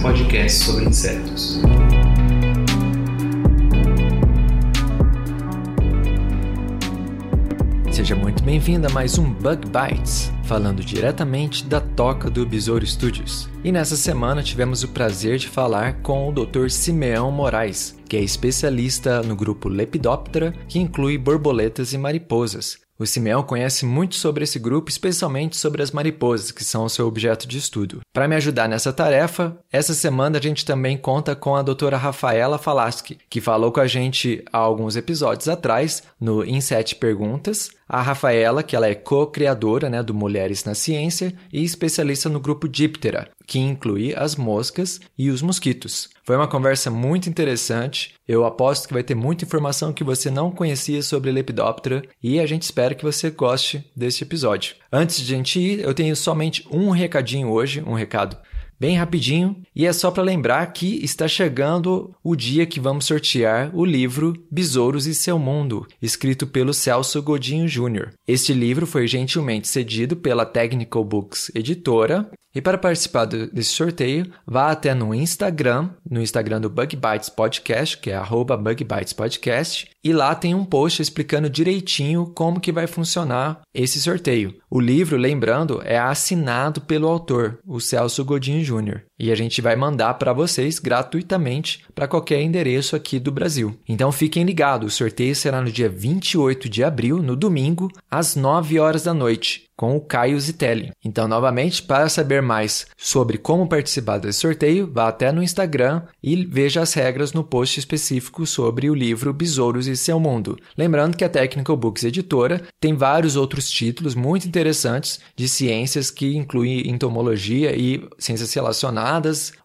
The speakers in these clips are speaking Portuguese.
podcast sobre insetos. Seja muito bem-vindo a mais um Bug Bites, falando diretamente da toca do Besouro Studios. E nessa semana tivemos o prazer de falar com o Dr. Simeão Moraes, que é especialista no grupo Lepidoptera, que inclui borboletas e mariposas. O Simeão conhece muito sobre esse grupo, especialmente sobre as mariposas, que são o seu objeto de estudo. Para me ajudar nessa tarefa, essa semana a gente também conta com a doutora Rafaela Falaschi, que falou com a gente há alguns episódios atrás, no Em Sete Perguntas. A Rafaela, que ela é co-criadora né, do Mulheres na Ciência e especialista no grupo Diptera, que inclui as moscas e os mosquitos. Foi uma conversa muito interessante. Eu aposto que vai ter muita informação que você não conhecia sobre Lepidoptera e a gente espera que você goste deste episódio. Antes de a gente ir, eu tenho somente um recadinho hoje, um recado bem rapidinho, e é só para lembrar que está chegando o dia que vamos sortear o livro Besouros e Seu Mundo, escrito pelo Celso Godinho Jr. Este livro foi gentilmente cedido pela Technical Books Editora. E para participar desse sorteio, vá até no Instagram, no Instagram do Bug Bites Podcast, que é arroba Bug Bites Podcast, e lá tem um post explicando direitinho como que vai funcionar esse sorteio. O livro, lembrando, é assinado pelo autor, o Celso Godinho Jr. E a gente vai mandar para vocês gratuitamente para qualquer endereço aqui do Brasil. Então fiquem ligados, o sorteio será no dia 28 de abril, no domingo, às 9 horas da noite com o Caio Zitelli. Então, novamente, para saber mais sobre como participar desse sorteio, vá até no Instagram e veja as regras no post específico sobre o livro Besouros e Seu Mundo. Lembrando que a Technical Books Editora tem vários outros títulos muito interessantes de ciências que incluem entomologia e ciências relacionadas,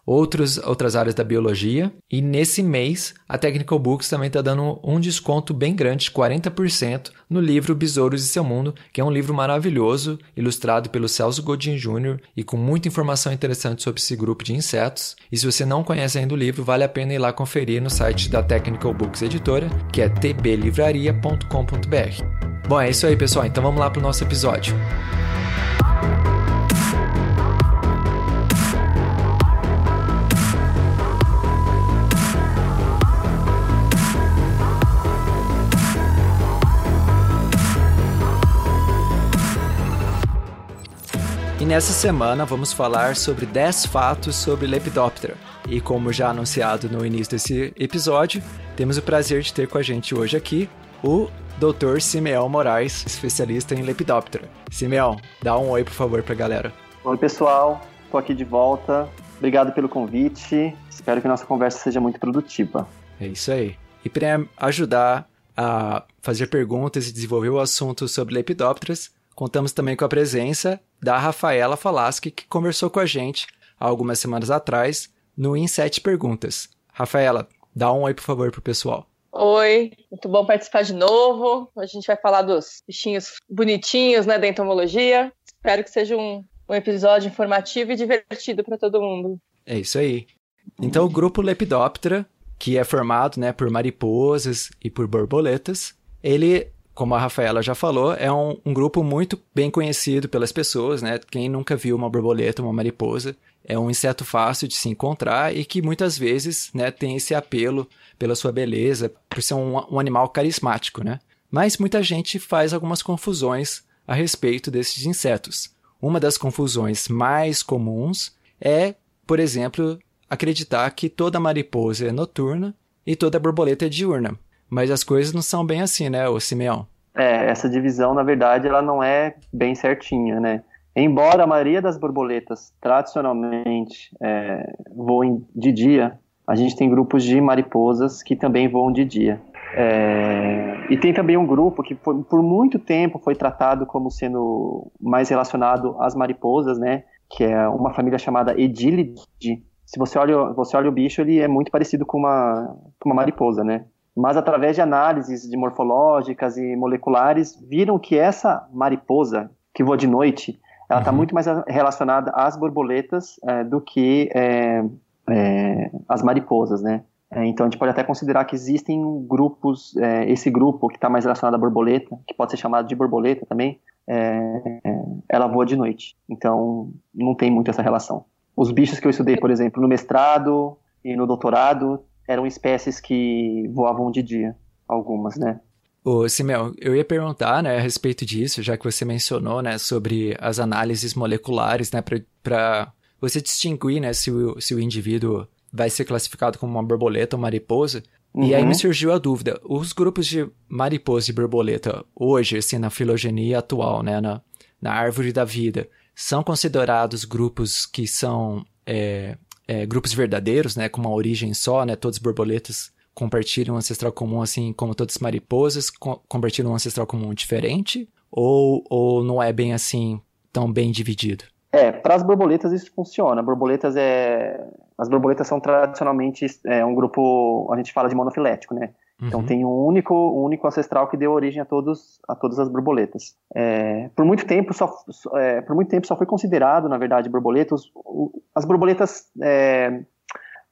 outros, outras áreas da biologia. E nesse mês, a Technical Books também está dando um desconto bem grande, de 40%, no livro Besouros e Seu Mundo, que é um livro maravilhoso, ilustrado pelo Celso Godin Jr. e com muita informação interessante sobre esse grupo de insetos. E se você não conhece ainda o livro, vale a pena ir lá conferir no site da Technical Books Editora, que é tblivraria.com.br. Bom, é isso aí, pessoal. Então vamos lá para o nosso episódio. E nessa semana vamos falar sobre 10 fatos sobre Lepidoptera. E como já anunciado no início desse episódio, temos o prazer de ter com a gente hoje aqui o Dr. Simeão Moraes, especialista em Lepidoptera. Simeão, dá um oi por favor pra galera. Oi, pessoal. Estou aqui de volta. Obrigado pelo convite. Espero que nossa conversa seja muito produtiva. É isso aí. E para ajudar a fazer perguntas e desenvolver o assunto sobre Lepidopteras, contamos também com a presença da Rafaela Falaschi, que conversou com a gente há algumas semanas atrás no Em Sete Perguntas. Rafaela, dá um oi, por favor, pro pessoal. Oi, muito bom participar de novo. Hoje a gente vai falar dos bichinhos bonitinhos, né, da entomologia. Espero que seja um, um episódio informativo e divertido para todo mundo. É isso aí. Então, o grupo Lepidoptera, que é formado né, por mariposas e por borboletas, ele, como a Rafaela já falou, é um, um grupo muito bem conhecido pelas pessoas, né? Quem nunca viu uma borboleta, uma mariposa, é um inseto fácil de se encontrar e que muitas vezes né, tem esse apelo pela sua beleza, por ser um, um animal carismático, né? Mas muita gente faz algumas confusões a respeito desses insetos. Uma das confusões mais comuns é, por exemplo, acreditar que toda mariposa é noturna e toda borboleta é diurna. Mas as coisas não são bem assim, né, ô Simeão? É, essa divisão, na verdade, ela não é bem certinha, né? Embora a maioria das borboletas tradicionalmente é, voem de dia, a gente tem grupos de mariposas que também voam de dia. É, e tem também um grupo que por, por muito tempo foi tratado como sendo mais relacionado às mariposas, né? Que é uma família chamada Edilidae. Se você olha, você olha o bicho, ele é muito parecido com uma, com uma mariposa, né? Mas através de análises de morfológicas e moleculares, viram que essa mariposa que voa de noite, ela está uhum. muito mais relacionada às borboletas é, do que é, é, as mariposas, né? É, então a gente pode até considerar que existem grupos, é, esse grupo que está mais relacionado à borboleta, que pode ser chamado de borboleta também, é, ela voa de noite. Então não tem muito essa relação. Os bichos que eu estudei, por exemplo, no mestrado e no doutorado, eram espécies que voavam de dia, algumas, né? Ô, Simel, eu ia perguntar, né, a respeito disso, já que você mencionou, né, sobre as análises moleculares, né, para você distinguir, né, se o, se o indivíduo vai ser classificado como uma borboleta ou mariposa. Uhum. E aí me uhum. surgiu a dúvida, os grupos de mariposa e borboleta hoje, assim, na filogenia atual, né, na, na árvore da vida, são considerados grupos que são é, é, grupos verdadeiros, né, com uma origem só, né, todas borboletas compartilham um ancestral comum, assim como todas as mariposas co compartilham um ancestral comum diferente, ou, ou não é bem assim, tão bem dividido? É, para as borboletas isso funciona. Borboletas é, as borboletas são tradicionalmente é, um grupo, a gente fala de monofilético, né? Então uhum. tem um único, um único ancestral que deu origem a todos, a todas as borboletas. É, por muito tempo só, é, por muito tempo só foi considerado, na verdade, borboletas, as borboletas é,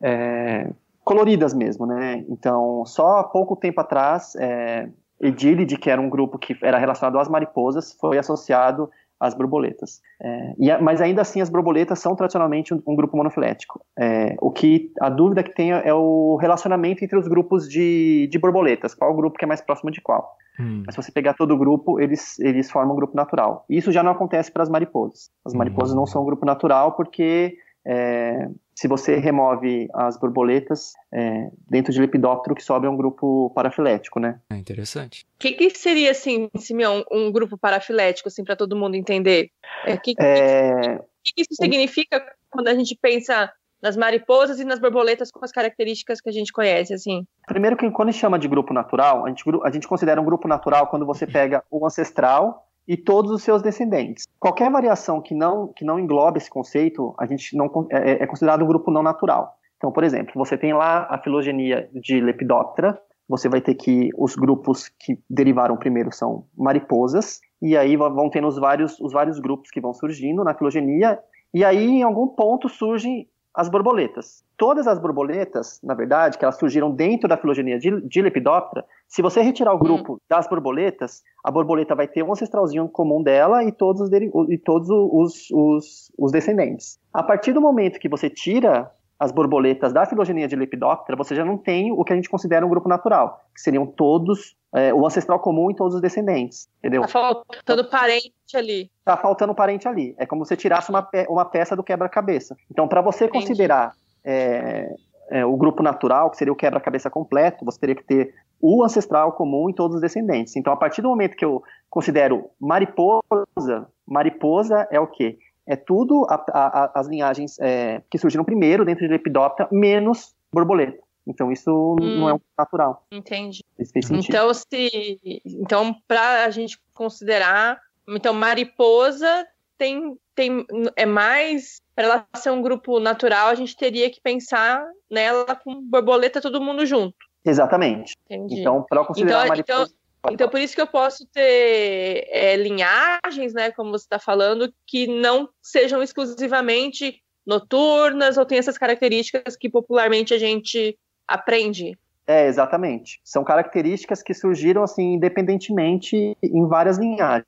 é, coloridas mesmo, né? Então só há pouco tempo atrás, é, Edílide, que era um grupo que era relacionado às mariposas, foi associado as borboletas. É, e, mas ainda assim, as borboletas são tradicionalmente um, um grupo monofilético. É, o que a dúvida que tem é o relacionamento entre os grupos de, de borboletas. Qual grupo que é mais próximo de qual? Hum. Mas se você pegar todo o grupo, eles, eles formam um grupo natural. Isso já não acontece para as mariposas. As mariposas hum. não são um grupo natural porque é, se você remove as borboletas, é, dentro de Lepidóptero que sobra um grupo parafilético, né? É interessante. O que, que, seria, assim, Simeão, um grupo parafilético, assim, para todo mundo entender? O é, que, é... que, que, isso significa quando a gente pensa nas mariposas e nas borboletas com as características que a gente conhece, assim? Primeiro que quando a gente chama de grupo natural, a gente, a gente considera um grupo natural quando você pega o ancestral e todos os seus descendentes. Qualquer variação que não, que não englobe esse conceito, a gente não é, é, é considerado um grupo não natural. Então, por exemplo, você tem lá a filogenia de Lepidoptera, você vai ter que os grupos que derivaram primeiro são mariposas, e aí vão tendo os vários, os vários grupos que vão surgindo na filogenia, e aí em algum ponto surgem as borboletas. Todas as borboletas, na verdade, que elas surgiram dentro da filogenia de, de Lepidoptera, se você retirar o hum. grupo das borboletas, a borboleta vai ter um ancestralzinho comum dela e todos, os, e todos os, os, os descendentes. A partir do momento que você tira as borboletas da filogenia de Lepidoptera, você já não tem o que a gente considera um grupo natural, que seriam todos, é, o ancestral comum e todos os descendentes, entendeu? Tá faltando parente ali. Tá faltando parente ali. É como se você tirasse uma, pe uma peça do quebra-cabeça. Então, para você Entendi. considerar é, é, o grupo natural, que seria o quebra-cabeça completo, você teria que ter o ancestral comum e todos os descendentes. Então, a partir do momento que eu considero mariposa, mariposa é o quê? É tudo a, a, as linhagens é, que surgiram primeiro dentro de Lepidoptera, menos borboleta. Então isso hum, não é um natural. Entendi. Então se, então para a gente considerar, então mariposa tem tem é mais para ela ser um grupo natural, a gente teria que pensar nela com borboleta todo mundo junto. Exatamente. Entendi. Então para considerar então mariposa então, por isso que eu posso ter é, linhagens, né, como você está falando, que não sejam exclusivamente noturnas ou tem essas características que popularmente a gente aprende. É, exatamente. São características que surgiram assim independentemente em várias linhagens.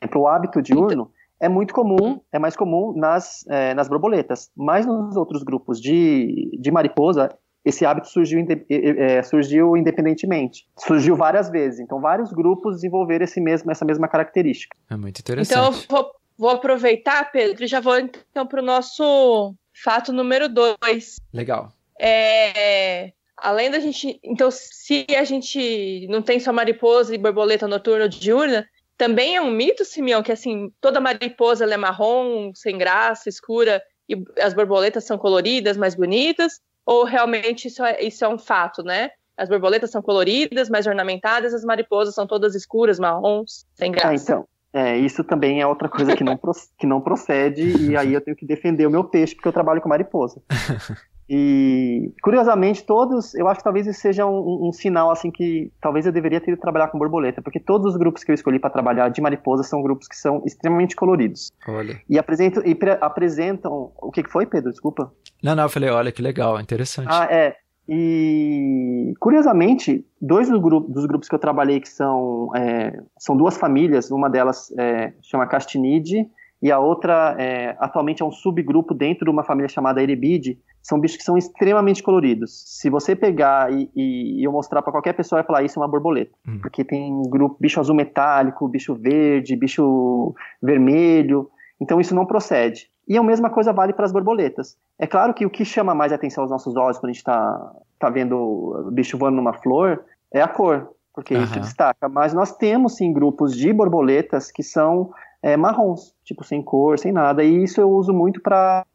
Então, o hábito diurno é muito comum, é mais comum nas, é, nas borboletas, mas nos outros grupos de, de mariposa esse hábito surgiu, é, surgiu independentemente. Surgiu várias vezes. Então, vários grupos desenvolveram esse mesmo, essa mesma característica. É muito interessante. Então, vou, vou aproveitar, Pedro, e já vou então para o nosso fato número dois. Legal. É, além da gente. Então, se a gente não tem só mariposa e borboleta noturna ou diurna, também é um mito, Simeão, que assim, toda mariposa é marrom, sem graça, escura, e as borboletas são coloridas, mais bonitas? Ou realmente isso é, isso é um fato, né? as borboletas são coloridas, mais ornamentadas, as mariposas são todas escuras, marrons, sem graça. Ah, então, é, isso também é outra coisa que não, que não procede, e aí eu tenho que defender o meu peixe, porque eu trabalho com mariposa. E, curiosamente, todos, eu acho que talvez isso seja um, um, sinal, assim, que talvez eu deveria ter ido trabalhar com borboleta, porque todos os grupos que eu escolhi para trabalhar de mariposa são grupos que são extremamente coloridos. Olha. E apresentam, e apresentam, o que foi, Pedro? Desculpa. Não, não, eu falei, olha que legal, interessante. Ah, é. E, curiosamente, dois dos, grupos, dos grupos que eu trabalhei que são, é, são duas famílias, uma delas é, chama Castinide e a outra é, atualmente é um subgrupo dentro de uma família chamada Erebide, são bichos que são extremamente coloridos. Se você pegar e, e, e eu mostrar para qualquer pessoa, vai falar isso é uma borboleta, hum. porque tem grupo bicho azul metálico, bicho verde, bicho vermelho, então isso não procede. E a mesma coisa vale para as borboletas. É claro que o que chama mais atenção aos nossos olhos quando a gente está tá vendo o bicho voando numa flor é a cor, porque uhum. isso destaca. Mas nós temos sim grupos de borboletas que são é, marrons, tipo sem cor, sem nada. E isso eu uso muito para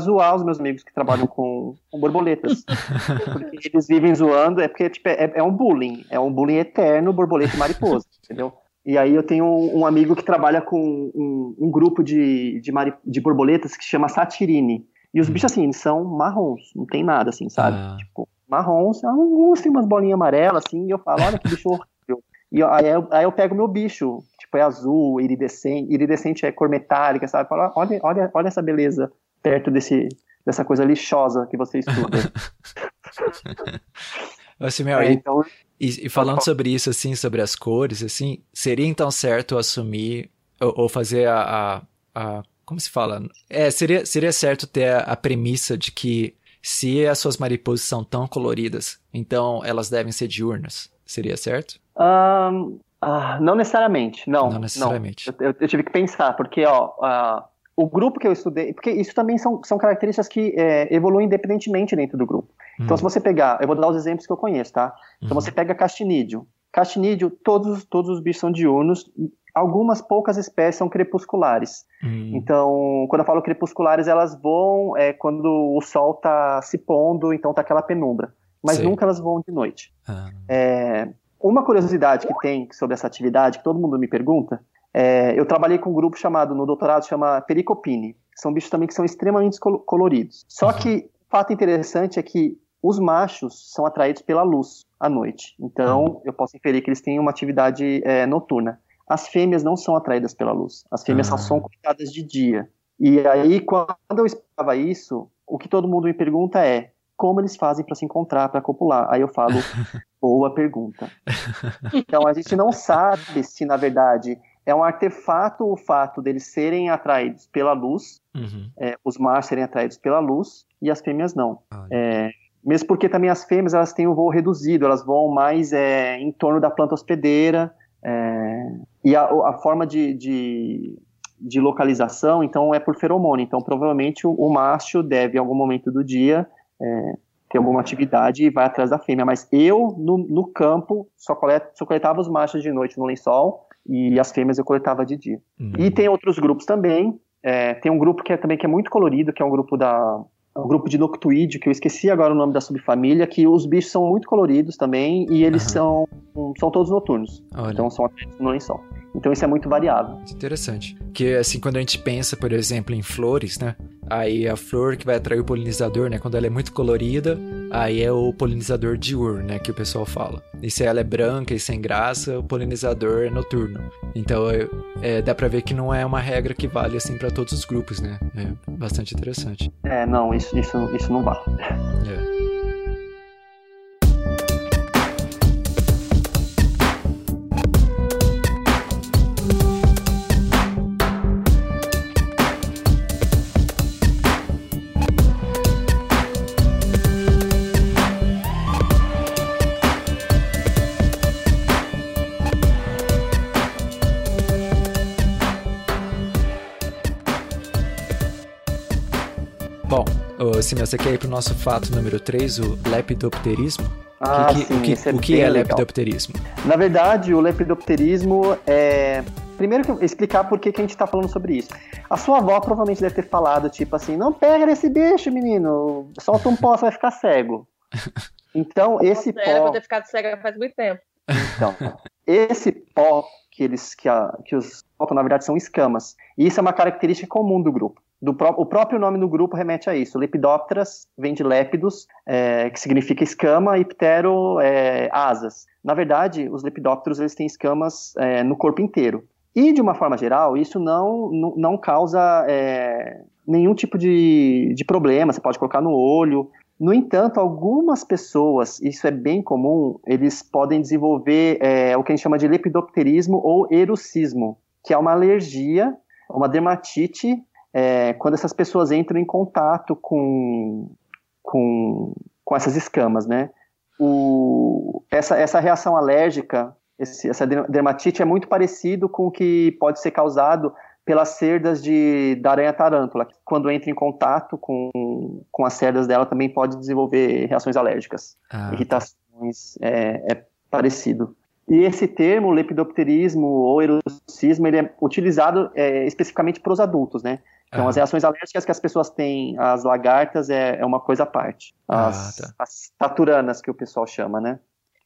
zoar os meus amigos que trabalham com, com borboletas. porque eles vivem zoando, é porque tipo, é, é um bullying, é um bullying eterno, borboleta e mariposa, entendeu? E aí eu tenho um, amigo que trabalha com um, um grupo de, de, mari, de, borboletas que chama Satirine. E os hum. bichos, assim, são marrons, não tem nada, assim, sabe? Ah. Tipo, marrons, alguns têm umas bolinhas amarelas, assim, e eu falo, olha que bicho horrível. E aí eu, aí eu pego meu bicho, tipo, é azul, iridescente, iridescente é cor metálica, sabe? Falo, olha, olha, olha essa beleza perto desse, dessa coisa lixosa que você estuda. Assim, meu, é, então, e, e, falando sobre isso, assim, sobre as cores, assim, seria então certo assumir ou, ou fazer a, a, a, Como se fala? É, seria, seria certo ter a, a premissa de que se as suas mariposas são tão coloridas, então elas devem ser diurnas. Seria certo? Um, uh, não necessariamente, não. Não necessariamente. Não. Eu, eu, tive que pensar, porque, ó, uh, o grupo que eu estudei, porque isso também são, são características que é, evoluem independentemente dentro do grupo. Então, uhum. se você pegar, eu vou dar os exemplos que eu conheço, tá? Então, uhum. você pega castinídeo. Castinídeo, todos, todos os bichos são diurnos, algumas poucas espécies são crepusculares. Uhum. Então, quando eu falo crepusculares, elas voam é, quando o sol está se pondo, então tá aquela penumbra. Mas Sei. nunca elas voam de noite. Ah. É, uma curiosidade que tem sobre essa atividade, que todo mundo me pergunta, é, eu trabalhei com um grupo chamado, no doutorado, chama Pericopine. São bichos também que são extremamente coloridos. Só que fato interessante é que os machos são atraídos pela luz à noite. Então, eu posso inferir que eles têm uma atividade é, noturna. As fêmeas não são atraídas pela luz. As fêmeas uhum. só são cuidadas de dia. E aí, quando eu explicava isso, o que todo mundo me pergunta é como eles fazem para se encontrar, para copular? Aí eu falo, boa pergunta. Então, a gente não sabe se, na verdade, é um artefato o fato deles serem atraídos pela luz, uhum. é, os machos serem atraídos pela luz e as fêmeas não. Ah, é, mesmo porque também as fêmeas elas têm o voo reduzido, elas voam mais é, em torno da planta hospedeira é, e a, a forma de, de, de, localização então é por feromônio. Então provavelmente o, o macho deve em algum momento do dia é, ter alguma atividade e vai atrás da fêmea. Mas eu no, no campo só, colet, só coletava os machos de noite no lençol e as fêmeas eu coletava de dia. Uhum. E tem outros grupos também. É, tem um grupo que é também que é muito colorido, que é um grupo da é um grupo de noctuídeo, que eu esqueci agora o nome da subfamília, que os bichos são muito coloridos também e eles uhum. são, são todos noturnos. Olha. Então são no lençol. Então isso é muito variável. Interessante. Que assim, quando a gente pensa, por exemplo, em flores, né? Aí a flor que vai atrair o polinizador, né? Quando ela é muito colorida, aí é o polinizador diurno, né? Que o pessoal fala. E se ela é branca e sem graça, o polinizador é noturno. Então é, dá pra ver que não é uma regra que vale assim para todos os grupos, né? É bastante interessante. É, não, isso, isso, isso não vale. É. Simão, você quer ir para o nosso fato número 3, o lepidopterismo? Ah, o que, sim, o que, é o que é lepidopterismo? Na verdade, o lepidopterismo é. Primeiro, explicar por que, que a gente está falando sobre isso. A sua avó provavelmente deve ter falado, tipo assim: não pega nesse bicho, menino, solta um pó, você vai ficar cego. Então, esse pó. Era pra ter ficado cega faz muito tempo. Então, esse pó que eles que, a, que os soltam, na verdade, são escamas. E isso é uma característica comum do grupo. Do pró o próprio nome do grupo remete a isso. Lepidópteras vem de lépidos, é, que significa escama, e ptero, é, asas. Na verdade, os lepidópteros eles têm escamas é, no corpo inteiro. E, de uma forma geral, isso não, não, causa é, nenhum tipo de, de problema. Você pode colocar no olho, no entanto, algumas pessoas, isso é bem comum, eles podem desenvolver é, o que a gente chama de lepidopterismo ou erucismo, que é uma alergia, uma dermatite, é, quando essas pessoas entram em contato com, com, com essas escamas, né? O, essa, essa reação alérgica, esse, essa dermatite é muito parecido com o que pode ser causado pelas cerdas de, da aranha tarântula. Quando entra em contato com, com as cerdas dela, também pode desenvolver reações alérgicas. Ah. Tá. Irritações, é, é, parecido. E esse termo, lepidopterismo ou erucismo, ele é utilizado é, especificamente para os adultos, né? Então, ah. as reações alérgicas que as pessoas têm às lagartas é, é uma coisa à parte. Ah, as, ah, tá. as taturanas, que o pessoal chama, né?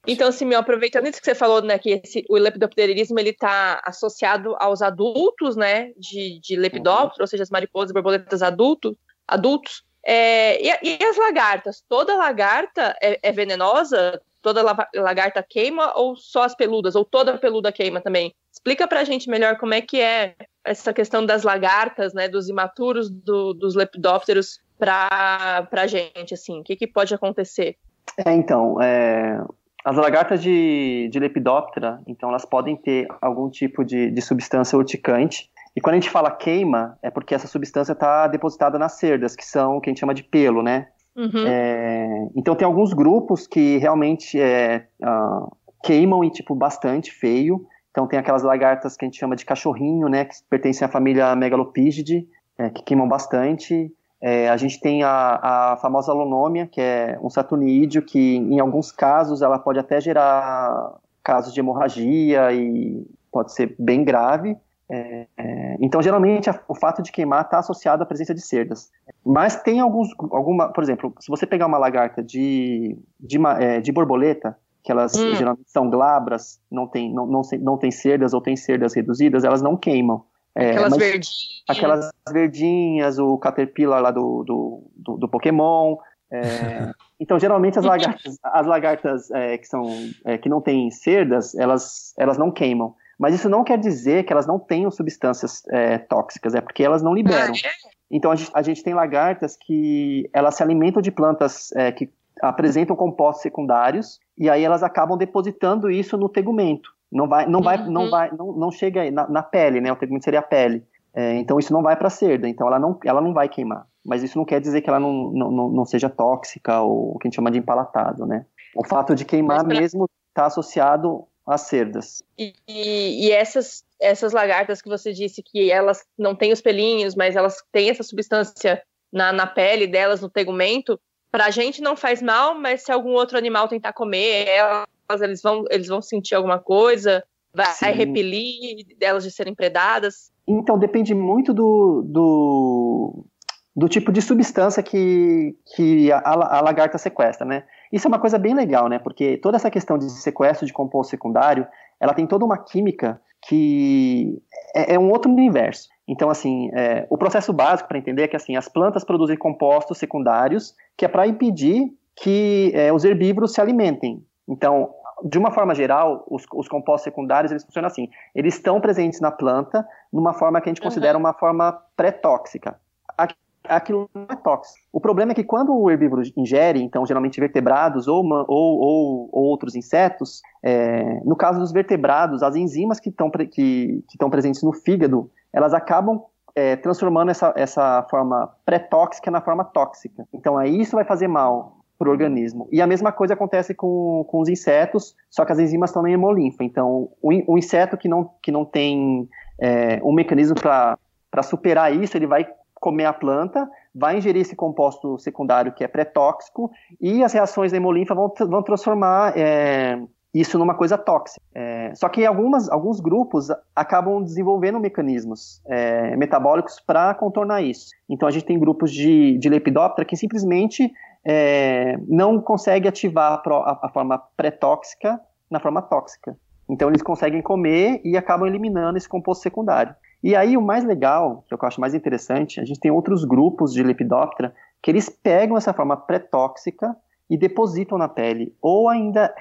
Então, Simeão, aproveitando isso que você falou, né, que esse, o lepidopterismo ele está associado aos adultos, né, de, de lepidóptero, uhum. ou seja, as mariposas e borboletas adultos, adultos. É, e, e, as lagartas? Toda lagarta é, é, venenosa? Toda lagarta queima ou só as peludas? Ou toda peluda queima também? Explica pra gente melhor como é que é essa questão das lagartas, né, dos imaturos do, dos lepidópteros pra, pra gente, assim, o que, que pode acontecer? É, então, é, as lagartas de, de Lepidoptera, então, elas podem ter algum tipo de, de substância urticante. E quando a gente fala queima, é porque essa substância está depositada nas cerdas, que são o que a gente chama de pelo, né? Uhum. É, então, tem alguns grupos que realmente é, uh, queimam e, tipo, bastante feio. Então, tem aquelas lagartas que a gente chama de cachorrinho, né? Que pertencem à família Megalopigidae, é, que queimam bastante. É, a gente tem a, a famosa alonômia, que é um saturnídeo, que em alguns casos ela pode até gerar casos de hemorragia e pode ser bem grave. É, é, então, geralmente, a, o fato de queimar está associado à presença de cerdas. Mas tem alguns, alguma, por exemplo, se você pegar uma lagarta de, de, é, de borboleta, que elas hum. geralmente são glabras, não tem, não, não, não tem cerdas ou tem cerdas reduzidas, elas não queimam. É, aquelas verdinhas. Aquelas verdinhas, o Caterpillar lá do, do, do, do Pokémon. É, então, geralmente, as lagartas, as lagartas é, que, são, é, que não têm cerdas, elas, elas não queimam. Mas isso não quer dizer que elas não tenham substâncias é, tóxicas, é porque elas não liberam. Ah, é? Então, a gente, a gente, tem lagartas que elas se alimentam de plantas é, que apresentam compostos secundários, e aí elas acabam depositando isso no tegumento. Não vai, não vai, uhum. não vai, não, não chega na, na, pele, né? O tegumento seria a pele. É, então isso não vai para a cerda, então ela não, ela não vai queimar. Mas isso não quer dizer que ela não, não, não seja tóxica ou o que a gente chama de empalatado, né? O fato de queimar pra... mesmo está associado às cerdas. E, e, essas, essas lagartas que você disse que elas não têm os pelinhos, mas elas têm essa substância na, na pele delas, no tegumento, para a gente não faz mal, mas se algum outro animal tentar comer, elas eles vão, eles vão sentir alguma coisa? Vai Sim. repelir delas de serem predadas? Então, depende muito do, do, do tipo de substância que, que a, a, lagarta sequestra, né? Isso é uma coisa bem legal, né? Porque toda essa questão de sequestro de composto secundário, ela tem toda uma química que é, é um outro universo. Então, assim, é, o processo básico para entender é que assim, as plantas produzem compostos secundários que é para impedir que é, os herbívoros se alimentem. Então, de uma forma geral, os, os, compostos secundários eles funcionam assim. Eles estão presentes na planta numa forma que a gente considera uhum. uma forma pré-tóxica. Aquilo não é tóxico. O problema é que quando o herbívoro ingere, então geralmente vertebrados ou, ou, ou, ou outros insetos, é, no caso dos vertebrados, as enzimas que estão que, que presentes no fígado, elas acabam é, transformando essa, essa forma pré-tóxica na forma tóxica. Então aí isso vai fazer mal para o organismo. E a mesma coisa acontece com, com os insetos, só que as enzimas estão na hemolinfa. Então, o, o inseto que não, que não tem é, um mecanismo para superar isso, ele vai comer a planta, vai ingerir esse composto secundário que é pré-tóxico, e as reações da hemolinfa vão, vão transformar é, isso numa coisa tóxica. É, só que algumas, alguns grupos acabam desenvolvendo mecanismos é, metabólicos para contornar isso. Então a gente tem grupos de, de lepidóptera que simplesmente é, não consegue ativar a, a forma pré-tóxica na forma tóxica. Então eles conseguem comer e acabam eliminando esse composto secundário. E aí o mais legal, que eu acho mais interessante, a gente tem outros grupos de Lepidoptera que eles pegam essa forma pré-tóxica e depositam na pele, ou ainda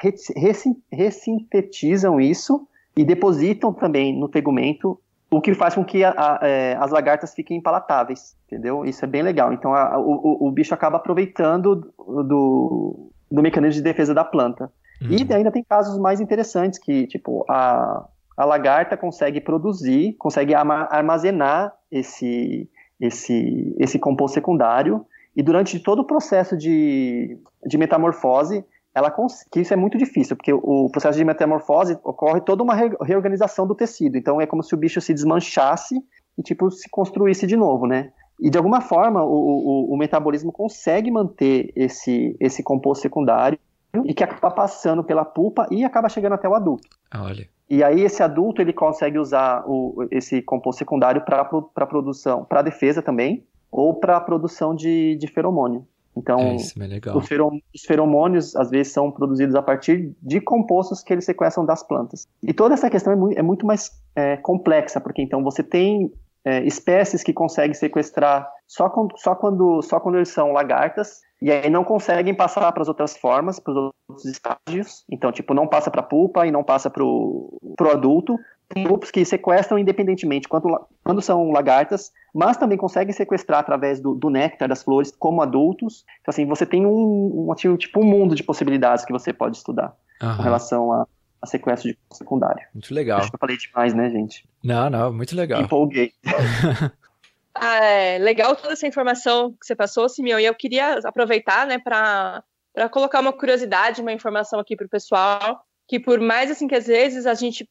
ressintetizam isso e depositam também no tegumento, o que faz com que a, a, é, as lagartas fiquem palatáveis, entendeu? Isso é bem legal. Então a, o, o, bicho acaba aproveitando do, do mecanismo de defesa da planta. Uhum. E ainda tem casos mais interessantes que, tipo, a, a lagarta consegue produzir, consegue armazenar esse, esse, esse composto secundário e durante todo o processo de, de metamorfose, ela que isso é muito difícil, porque o processo de metamorfose ocorre toda uma reorganização do tecido. Então é como se o bicho se desmanchasse e tipo se construísse de novo, né? E de alguma forma o, o, o metabolismo consegue manter esse, esse composto secundário e que acaba passando pela pulpa e acaba chegando até o adulto. Olha. E aí esse adulto ele consegue usar o, esse composto secundário para produção, para defesa também, ou para a produção de, de feromônio. Então, é, é os, os, feromônios, às vezes, são produzidos a partir de compostos que eles sequestram das plantas. E toda essa questão é muito, é muito mais é, complexa, porque então você tem é, espécies que conseguem sequestrar só, com, só, quando, só quando eles são lagartas, e aí não conseguem passar para as outras formas, para os outros estágios. Então, tipo, não passa para a pulpa e não passa para o adulto, tem grupos que sequestram independentemente quando, quando são lagartas, mas também conseguem sequestrar através do, do néctar das flores como adultos. Então, assim, você tem um, um tipo um mundo de possibilidades que você pode estudar uhum. com relação a sequestro de secundário. Muito legal. Acho que eu falei demais, né, gente? Não, não, muito legal. Empolguei. ah, é, legal toda essa informação que você passou, Simeão, e eu queria aproveitar, né, para colocar uma curiosidade, uma informação aqui para o pessoal, que por mais assim que às vezes a gente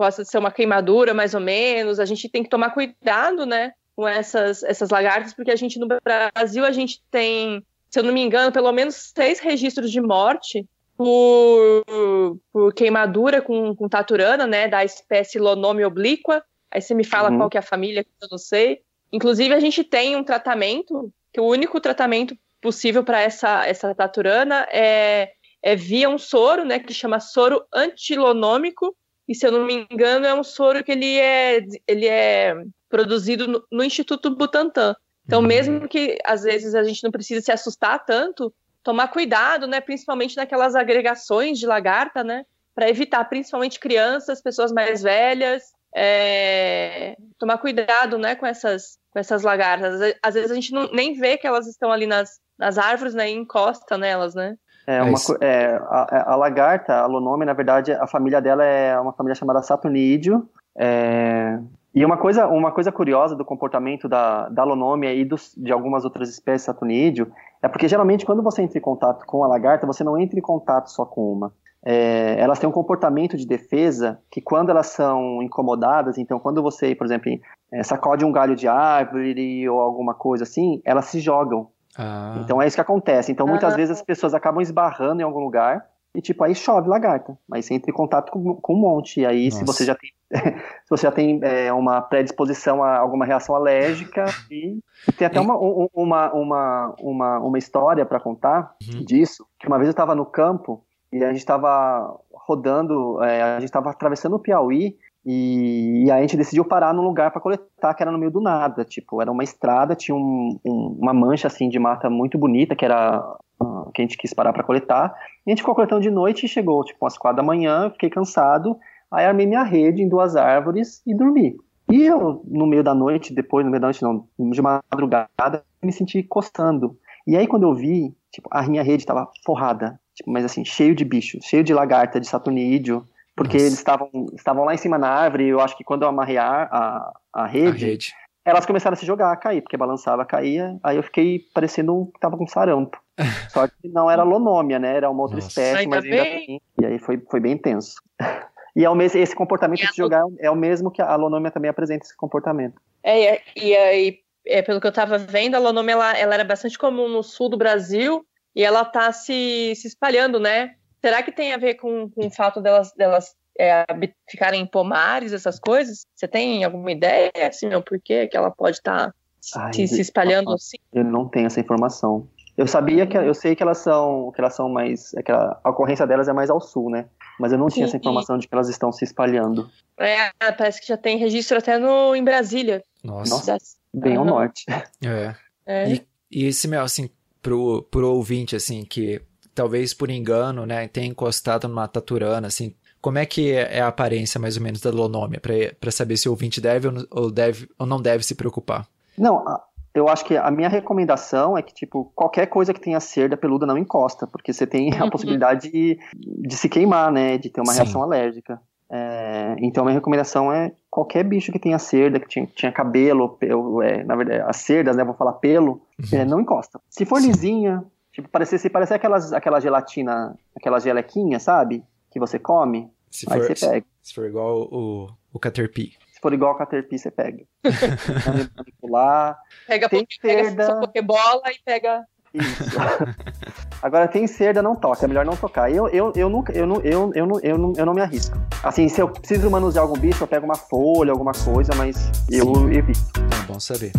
possa ser uma queimadura, mais ou menos. A gente tem que tomar cuidado, né, com essas, essas lagartas, porque a gente no Brasil a gente tem, se eu não me engano, pelo menos seis registros de morte por, por queimadura com, com taturana, né, da espécie Lonome oblíqua. Aí você me fala uhum. qual que é a família, que eu não sei. Inclusive, a gente tem um tratamento, que o único tratamento possível para essa, essa taturana é, é via um soro, né, que chama soro antilonômico, e se eu não me engano é um soro que ele é, ele é produzido no, no Instituto Butantan. Então, uhum. mesmo que às vezes a gente não precise se assustar tanto, tomar cuidado, né, principalmente naquelas agregações de lagarta, né, para evitar, principalmente crianças, pessoas mais velhas, é, tomar cuidado, né, com essas, com essas lagartas. Às vezes a gente não, nem vê que elas estão ali nas, nas árvores, né, e encosta nelas, né. É uma, é, a, a, lagarta, a Lonome, na verdade, a família dela é uma família chamada Saturnídeo. É, e uma coisa, uma coisa curiosa do comportamento da, da Lonome e dos, de algumas outras espécies Saturnídeo é porque geralmente quando você entra em contato com a lagarta, você não entra em contato só com uma. É, elas têm um comportamento de defesa que quando elas são incomodadas, então quando você, por exemplo, é, sacode um galho de árvore ou alguma coisa assim, elas se jogam. Ah. Então é isso que acontece. Então muitas ah. vezes as pessoas acabam esbarrando em algum lugar e tipo aí chove lagarta, mas você entra em contato com, com um monte. E aí Nossa. se você já tem se você já tem é, uma predisposição a alguma reação alérgica e, tem até uma, uma, uma, uma, uma história para contar uhum. disso. Que uma vez eu estava no campo e a gente estava rodando, é, a gente estava atravessando o Piauí e, e, a gente decidiu parar num lugar para coletar que era no meio do nada. Tipo, era uma estrada, tinha um, um, uma mancha assim de mata muito bonita que era que a gente quis parar para coletar. E a gente ficou coletando de noite e chegou tipo às quatro da manhã, fiquei cansado. Aí armei minha rede em duas árvores e dormi. E eu, no meio da noite, depois, no meio da noite não, de madrugada, me senti coçando. E aí quando eu vi, tipo, a minha rede estava forrada, tipo, mas assim, cheio de bicho, cheio de lagarta, de saturnídeo, porque Nossa. eles estavam, estavam lá em cima na árvore, e eu acho que quando eu amarrei a, a, a, rede, a rede, elas começaram a se jogar, a cair, porque balançava, caía, aí eu fiquei parecendo que tava com sarampo. Só que não era lonômia, né, era uma outra Nossa. espécie, ainda mas ainda bem. e aí foi, foi bem intenso. E é o mesmo, esse comportamento de jogar é o mesmo que a lonômia também apresenta esse comportamento. É, e aí, é, pelo que eu estava vendo, a lonômia ela, ela era bastante comum no sul do Brasil e ela está se, se espalhando, né? Será que tem a ver com, com o fato delas, delas é, ficarem em pomares, essas coisas? Você tem alguma ideia, assim, o porquê que ela pode estar tá se, se, espalhando assim? Eu não tenho essa informação. Eu sabia que eu sei que elas são que elas são mais é que a, a ocorrência delas é mais ao sul, né? Mas eu não tinha essa informação de que elas estão se espalhando. É, parece que já tem registro até no em Brasília. Nossa. Nossa bem ao norte. É. É. E, e esse meu assim pro pro ouvinte assim que talvez por engano, né, tenha encostado numa taturana assim, como é que é a aparência mais ou menos da lonômia para saber se o ouvinte deve ou, deve ou não deve se preocupar? Não, eu acho que a minha recomendação é que, tipo, qualquer coisa que tenha cerda peluda não encosta, porque você tem a uhum. possibilidade de, de se queimar, né? De ter uma Sim. reação alérgica. É, então, minha recomendação é qualquer bicho que tenha cerda, que tinha, tinha cabelo, pelo, é, na verdade, as cerdas, né? Vou falar pelo, uhum. é, não encosta. Se for Sim. lisinha, tipo, parecer, se parecer aquelas, aquela gelatina, aquela gelequinha, sabe? Que você come, se aí for, você pega. Se, se for igual o, o Caterpie se for igual a Caterpie, você pega. manipular. Pega, tem cerda... pega pokebola e pega. Isso. Agora tem cerda, não toca, é melhor não tocar. Eu, eu, eu nunca, eu não, eu, eu, não, eu, não, eu não me arrisco. Assim, se eu preciso manusear algum bicho, eu pego uma folha, alguma coisa, mas Sim. eu evito. É bom saber.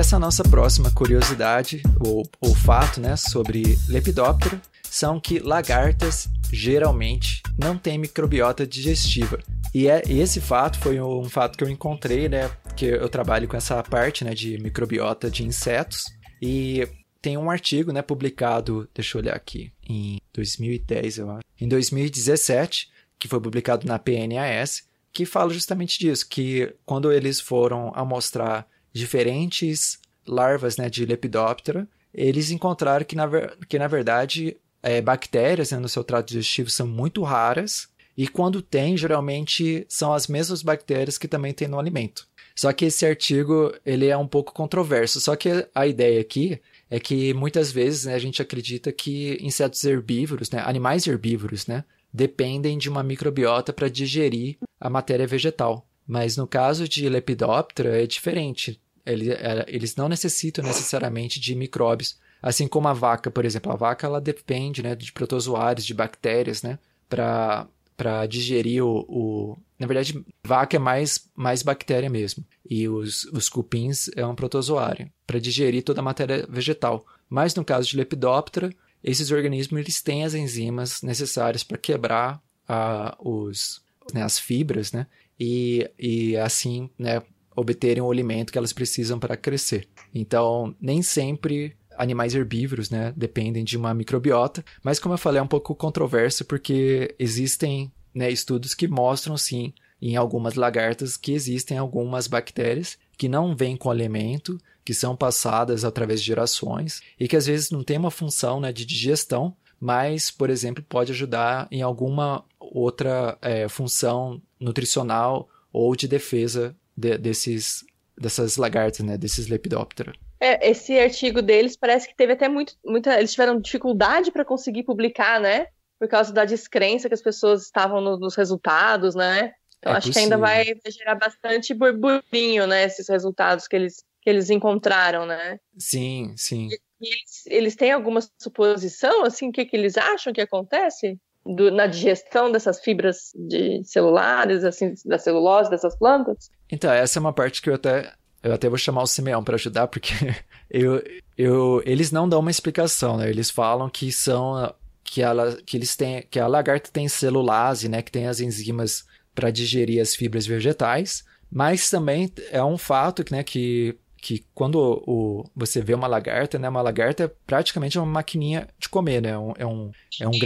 Essa nossa próxima curiosidade, ou, ou fato, né, sobre Lepidoptera, são que lagartas geralmente não têm microbiota digestiva. E, é, esse fato foi um fato que eu encontrei, né, que eu trabalho com essa parte, né, de microbiota de insetos. E tem um artigo, né, publicado, deixa eu olhar aqui, em 2010, eu acho. Em 2017, que foi publicado na PNAS, que fala justamente disso, que quando eles foram amostrar diferentes larvas né, de Lepidoptera, eles encontraram que, na, que, na verdade, é, bactérias né, no seu trato digestivo são muito raras e quando tem, geralmente são as mesmas bactérias que também tem no alimento. Só que esse artigo ele é um pouco controverso. Só que a ideia aqui é que muitas vezes né, a gente acredita que insetos herbívoros, né, animais herbívoros, né, dependem de uma microbiota para digerir a matéria vegetal. Mas no caso de Lepidoptera é diferente. Eles não necessitam necessariamente de micróbios. Assim como a vaca, por exemplo. A vaca ela depende né, de protozoários, de bactérias, né? Para digerir o, o, Na verdade, vaca é mais, mais bactéria mesmo. E os, os cupins é um protozoário. Para digerir toda a matéria vegetal. Mas no caso de Lepidoptera, esses organismos eles têm as enzimas necessárias para quebrar a, os, né, as fibras, né? E, e assim, né, obterem o alimento que elas precisam para crescer. Então, nem sempre animais herbívoros, né, dependem de uma microbiota, mas como eu falei, é um pouco controverso porque existem né, estudos que mostram sim em algumas lagartas que existem algumas bactérias que não vêm com alimento, que são passadas através de gerações e que às vezes não tem uma função né, de digestão, mas, por exemplo, pode ajudar em alguma outra é, função nutricional ou de defesa de, desses, dessas lagartas, né, desses lepidóptera. É, esse artigo deles parece que teve até muito, muita, eles tiveram dificuldade para conseguir publicar, né? Por causa da descrença que as pessoas estavam no, nos resultados, né? Então é acho possível. que ainda vai gerar bastante burburinho, né? Esses resultados que eles, que eles encontraram, né? Sim, sim. E eles, eles têm alguma suposição, assim, o que, que eles acham que acontece? Do, na digestão dessas fibras de celulares, assim, da celulose dessas plantas? Então, essa é uma parte que eu até eu até vou chamar o Simeão para ajudar, porque eu, eu, eles não dão uma explicação, né? Eles falam que são que ela que eles têm que a lagarta tem celulase, né, que tem as enzimas para digerir as fibras vegetais, mas também é um fato né, que que quando o, você vê uma lagarta, né, uma lagarta é praticamente uma maquininha de comer, né? É um, é um, é um,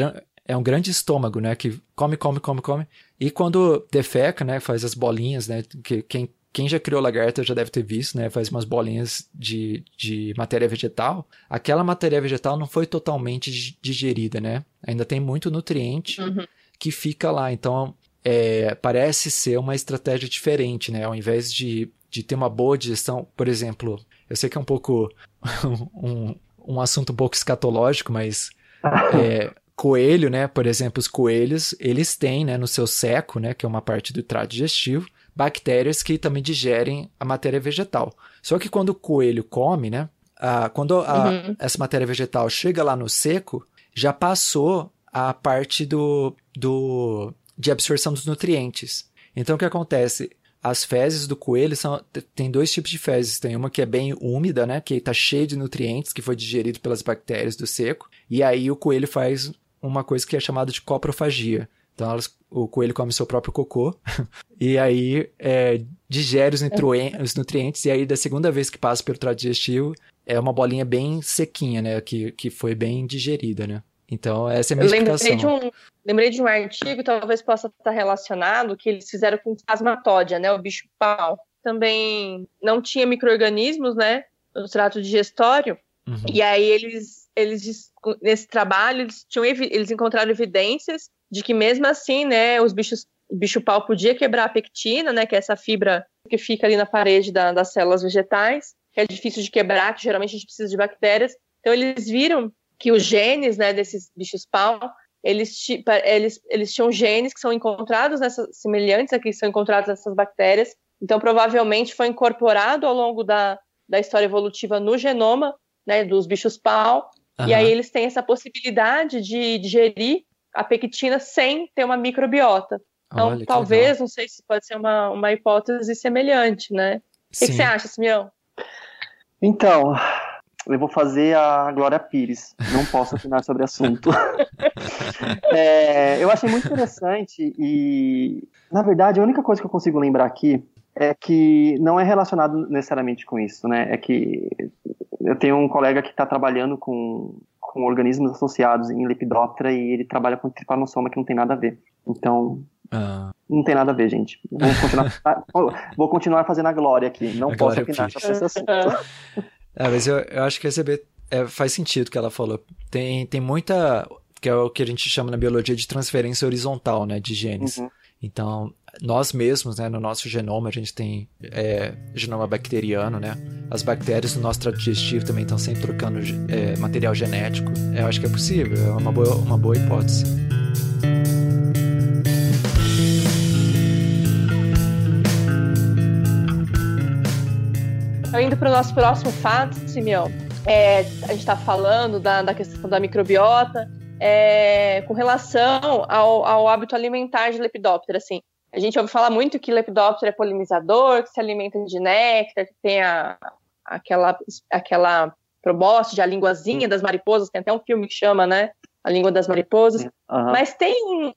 é um grande estômago, né? Que come, come, come, come. E quando defeca, né? Faz as bolinhas, né? Que quem, quem já criou lagarta já deve ter visto, né? Faz umas bolinhas de, de matéria vegetal. Aquela matéria vegetal não foi totalmente digerida, né? Ainda tem muito nutriente uhum. que fica lá. Então, é, parece ser uma estratégia diferente, né? Ao invés de, de ter uma boa digestão, por exemplo, eu sei que é um pouco um, um assunto um pouco escatológico, mas é, coelho, né? Por exemplo, os coelhos, eles têm, né, no seu seco, né, que é uma parte do trato digestivo, bactérias que também digerem a matéria vegetal. Só que quando o coelho come, né, a, quando a, uhum. essa matéria vegetal chega lá no seco, já passou a parte do, do de absorção dos nutrientes. Então, o que acontece? As fezes do coelho são tem dois tipos de fezes. Tem uma que é bem úmida, né, que está cheia de nutrientes, que foi digerido pelas bactérias do seco. E aí o coelho faz uma coisa que é chamada de coprofagia. Então elas, o coelho come seu próprio cocô e aí é, digere os, os, nutrientes e aí da segunda vez que passa pelo trato digestivo é uma bolinha bem sequinha, né? Que, que foi bem digerida, né? Então, essa é a minha lembrei explicação. De um, lembrei de um artigo, talvez possa estar relacionado, que eles fizeram com plasmatódia, né? O bicho pau. Também não tinha micro-organismos, né? No trato digestório. Uhum. E aí eles, eles, nesse trabalho, eles, tinham, eles encontraram evidências de que mesmo assim, né, os bichos, o bicho pau podia quebrar a pectina, né, que é essa fibra que fica ali na parede da, das células vegetais, que é difícil de quebrar, que geralmente a gente precisa de bactérias. Então eles viram que os genes, né, desses bichos pau, eles, eles, eles tinham genes que são encontrados nessas semelhantes a que são encontrados nessas bactérias. Então provavelmente foi incorporado ao longo da, da história evolutiva no genoma, né, dos bichos pau. Uhum. E aí eles têm essa possibilidade de digerir a pectina sem ter uma microbiota. Então, Olha, talvez, legal. não sei se pode ser uma, uma hipótese semelhante, né? O que, que, você acha, Simeão? Então, eu vou fazer a Glória Pires. Não posso opinar sobre o assunto. é, eu achei muito interessante e, na verdade, a única coisa que eu consigo lembrar aqui é que não é relacionado necessariamente com isso, né? É que eu tenho um colega que está trabalhando com com organismos associados em Lepidoptera e ele trabalha com tripanossoma que não tem nada a ver. Então, ah. não tem nada a ver, gente. Vou continuar, vou continuar fazendo a glória aqui. Não a posso opinar sobre esse assunto. É, mas eu, eu acho que receber é, faz sentido o que ela falou. Tem, tem muita. que é o que a gente chama na biologia de transferência horizontal, né? De genes. Uhum. Então, nós mesmos, né, no nosso genoma, a gente tem é, genoma bacteriano, né? As bactérias no nosso trato digestivo também estão sempre trocando é, material genético. É, eu acho que é possível, é uma boa, uma boa hipótese. Então, indo para o nosso próximo fato, Simeão, é, a gente está falando da, da questão da microbiota, é, com relação ao, ao, hábito alimentar de Lepidoptera, assim. A gente ouve falar muito que Lepidoptera é polinizador, que se alimenta de néctar, que tem a, aquela, aquela probóscide, a linguazinha das mariposas, tem até um filme que chama, né? A língua das mariposas. Uhum. Mas tem.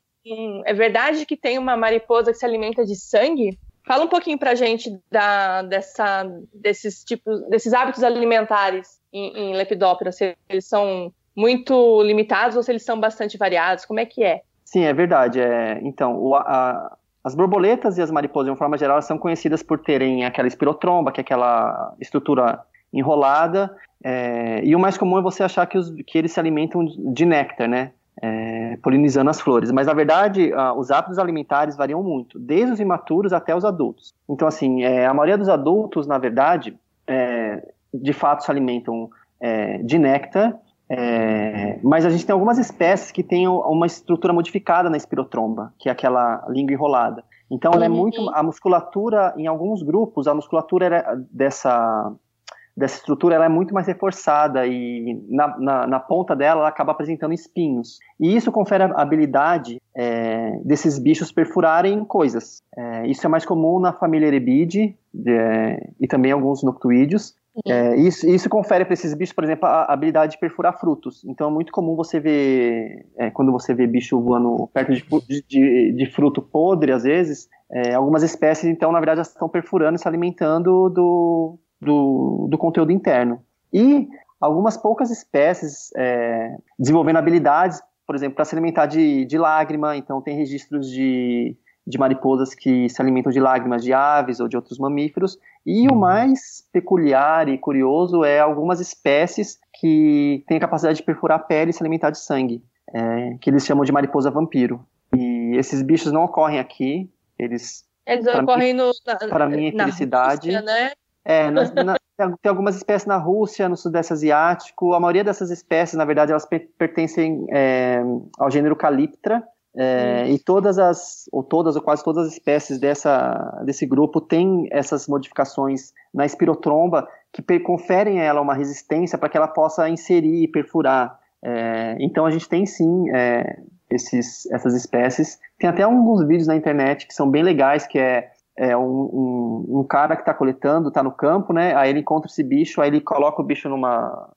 é verdade que tem uma mariposa que se alimenta de sangue? Fala um pouquinho pra gente da, dessa, desses tipos, desses hábitos alimentares em, em Lepidoptera, se eles são muito limitados ou se eles são bastante variados? Como é que é? Sim, é verdade. É, então, o, a, as borboletas e as mariposas, de uma forma geral, são conhecidas por terem aquela espirotromba, que é aquela estrutura enrolada, é, e o mais comum é você achar que, os, que eles se alimentam de néctar, né? É, polinizando as flores. Mas, na verdade, os hábitos alimentares variam muito, desde os imaturos até os adultos. Então, assim, é, a maioria dos adultos, na verdade, é, de fato se alimentam é, de néctar, é, mas a gente tem algumas espécies que têm uma estrutura modificada na espirotromba, que é aquela língua enrolada. Então, ela é uhum. muito. A musculatura, em alguns grupos, a musculatura dessa, dessa estrutura ela é muito mais reforçada e na, na, na, ponta dela ela acaba apresentando espinhos. E isso confere a habilidade é, desses bichos perfurarem coisas. É, isso é mais comum na família Erebidae é, e também alguns noctuídeos. É, isso, isso confere para esses bichos, por exemplo, a habilidade de perfurar frutos. Então é muito comum você ver, é, quando você vê bicho voando perto de, de, de fruto podre, às vezes, é, algumas espécies, então, na verdade, elas estão perfurando e se alimentando do, do, do conteúdo interno. E algumas poucas espécies é, desenvolvendo habilidades, por exemplo, para se alimentar de, de lágrima, então tem registros de de mariposas que se alimentam de lágrimas de aves ou de outros mamíferos. E o uhum. mais peculiar e curioso é algumas espécies que têm a capacidade de perfurar a pele e se alimentar de sangue, é, que eles chamam de mariposa vampiro. E esses bichos não ocorrem aqui, eles. Eles ocorrem mim, no. Para mim, é felicidade. Rússia, né? É, na, na, tem algumas espécies na Rússia, no Sudeste Asiático. A maioria dessas espécies, na verdade, elas pertencem é, ao gênero Calyptra, é, e todas as, ou todas, ou quase todas as espécies dessa, desse grupo têm essas modificações na espirotromba que conferem a ela uma resistência para que ela possa inserir e perfurar. É, então a gente tem sim é, esses, essas espécies. Tem até alguns vídeos na internet que são bem legais, que é, é um, um, um, cara que está coletando, está no campo, né? Aí ele encontra esse bicho, aí ele coloca o bicho numa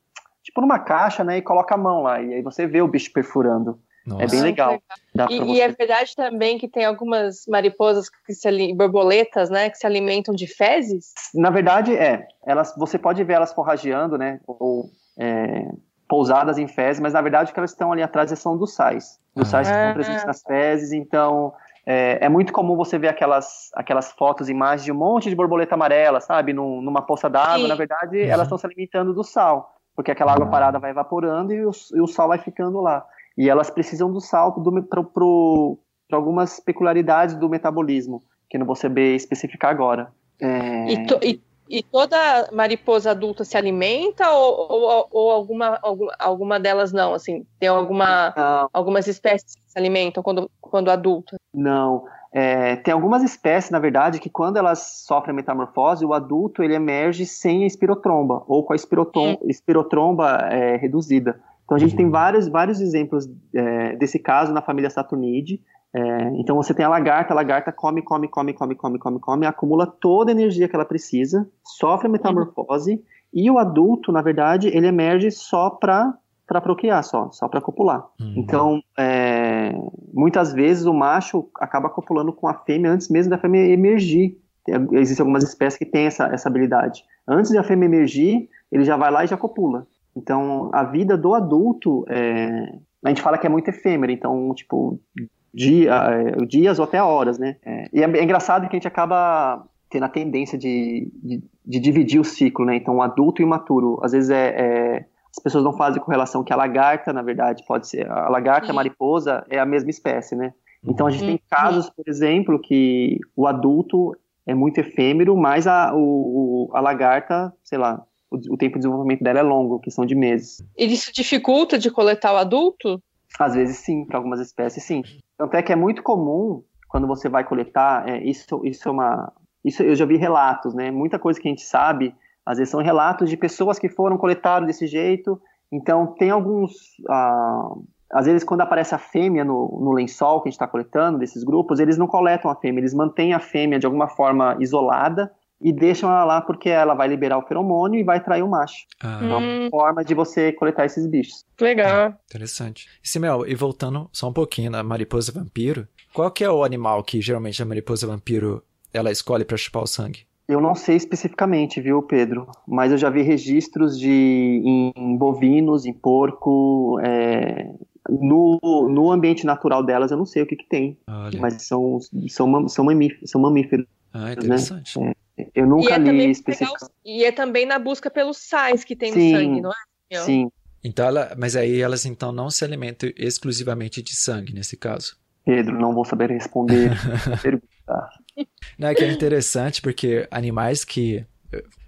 tipo numa caixa, né? E coloca a mão lá. E aí você vê o bicho perfurando. Nossa. É bem legal. E, e, é verdade também que tem algumas mariposas que se borboletas, né, que se alimentam de fezes? Na verdade, é. Elas, você pode ver elas forrageando, né, ou é, pousadas em fezes, mas na verdade o que elas estão ali atrás são dos sais. Dos sais que estão presentes nas fezes, então é, é, muito comum você ver aquelas, aquelas fotos, imagens de um monte de borboleta amarela, sabe, num, numa poça d'água. Na verdade, uhum. elas estão se alimentando do sal, porque aquela água parada vai evaporando e o, e o sal vai ficando lá. E elas precisam do sal para algumas peculiaridades do metabolismo, que não vou saber especificar agora. É... E, to, e, e, toda mariposa adulta se alimenta ou, ou, ou alguma, alguma, delas não? Assim, tem alguma, não. algumas espécies que se alimentam quando, quando adulta? Não. É, tem algumas espécies, na verdade, que quando elas sofrem metamorfose, o adulto ele emerge sem a espirotromba ou com a espirotromba é, reduzida. Então a gente tem uhum. vários, vários exemplos é, desse caso na família Saturnidae. É, então você tem a lagarta, a lagarta come, come, come, come, come, come, come, acumula toda a energia que ela precisa, sofre metamorfose e o adulto, na verdade, ele emerge só para para procriar só, só para copular. Uhum. Então, é, muitas vezes o macho acaba copulando com a fêmea antes mesmo da fêmea emergir. Existem algumas espécies que têm essa, essa habilidade. Antes de a fêmea emergir, ele já vai lá e já copula. Então, a vida do adulto, é, a gente fala que é muito efêmera, então, tipo, dia, é, dias ou até horas, né? É, e é, é, engraçado que a gente acaba tendo a tendência de, de, de, dividir o ciclo, né? Então, adulto e o maturo. Às vezes é, é, as pessoas não fazem correlação que a lagarta, na verdade, pode ser. A lagarta a mariposa é a mesma espécie, né? Então, a gente tem uhum. casos, por exemplo, que o adulto é muito efêmero, mas a, o, a lagarta, sei lá, o, o tempo de desenvolvimento dela é longo, que são de meses. E isso dificulta de coletar o adulto? Às vezes sim, para algumas espécies sim. Tanto é que é muito comum, quando você vai coletar, é, isso, isso é uma. Isso eu já vi relatos, né? Muita coisa que a gente sabe, às vezes são relatos de pessoas que foram coletadas desse jeito. Então, tem alguns. Ah, às vezes, quando aparece a fêmea no, no lençol que a gente está coletando, desses grupos, eles não coletam a fêmea, eles mantêm a fêmea de alguma forma isolada e deixam ela lá porque ela vai liberar o feromônio e vai trair o macho. Ah. É uma hum. forma de você coletar esses bichos. Legal. Ah, interessante. E Simel, e voltando só um pouquinho na mariposa vampiro, qual que é o animal que geralmente a mariposa vampiro ela escolhe para chupar o sangue? Eu não sei especificamente, viu, Pedro? Mas eu já vi registros de em bovinos, em porco, é, no, no ambiente natural delas, eu não sei o que, que tem. Olha. Mas são, são, são, mamíferos, são mamíferos. Ah, né? interessante. Né? É. Eu nunca e é li especificamente. E é também na busca pelos sais que tem sim, no sangue, não é? Sim. Então ela, mas aí elas então não se alimentam exclusivamente de sangue nesse caso. Pedro, não vou saber responder. não é que é interessante porque animais que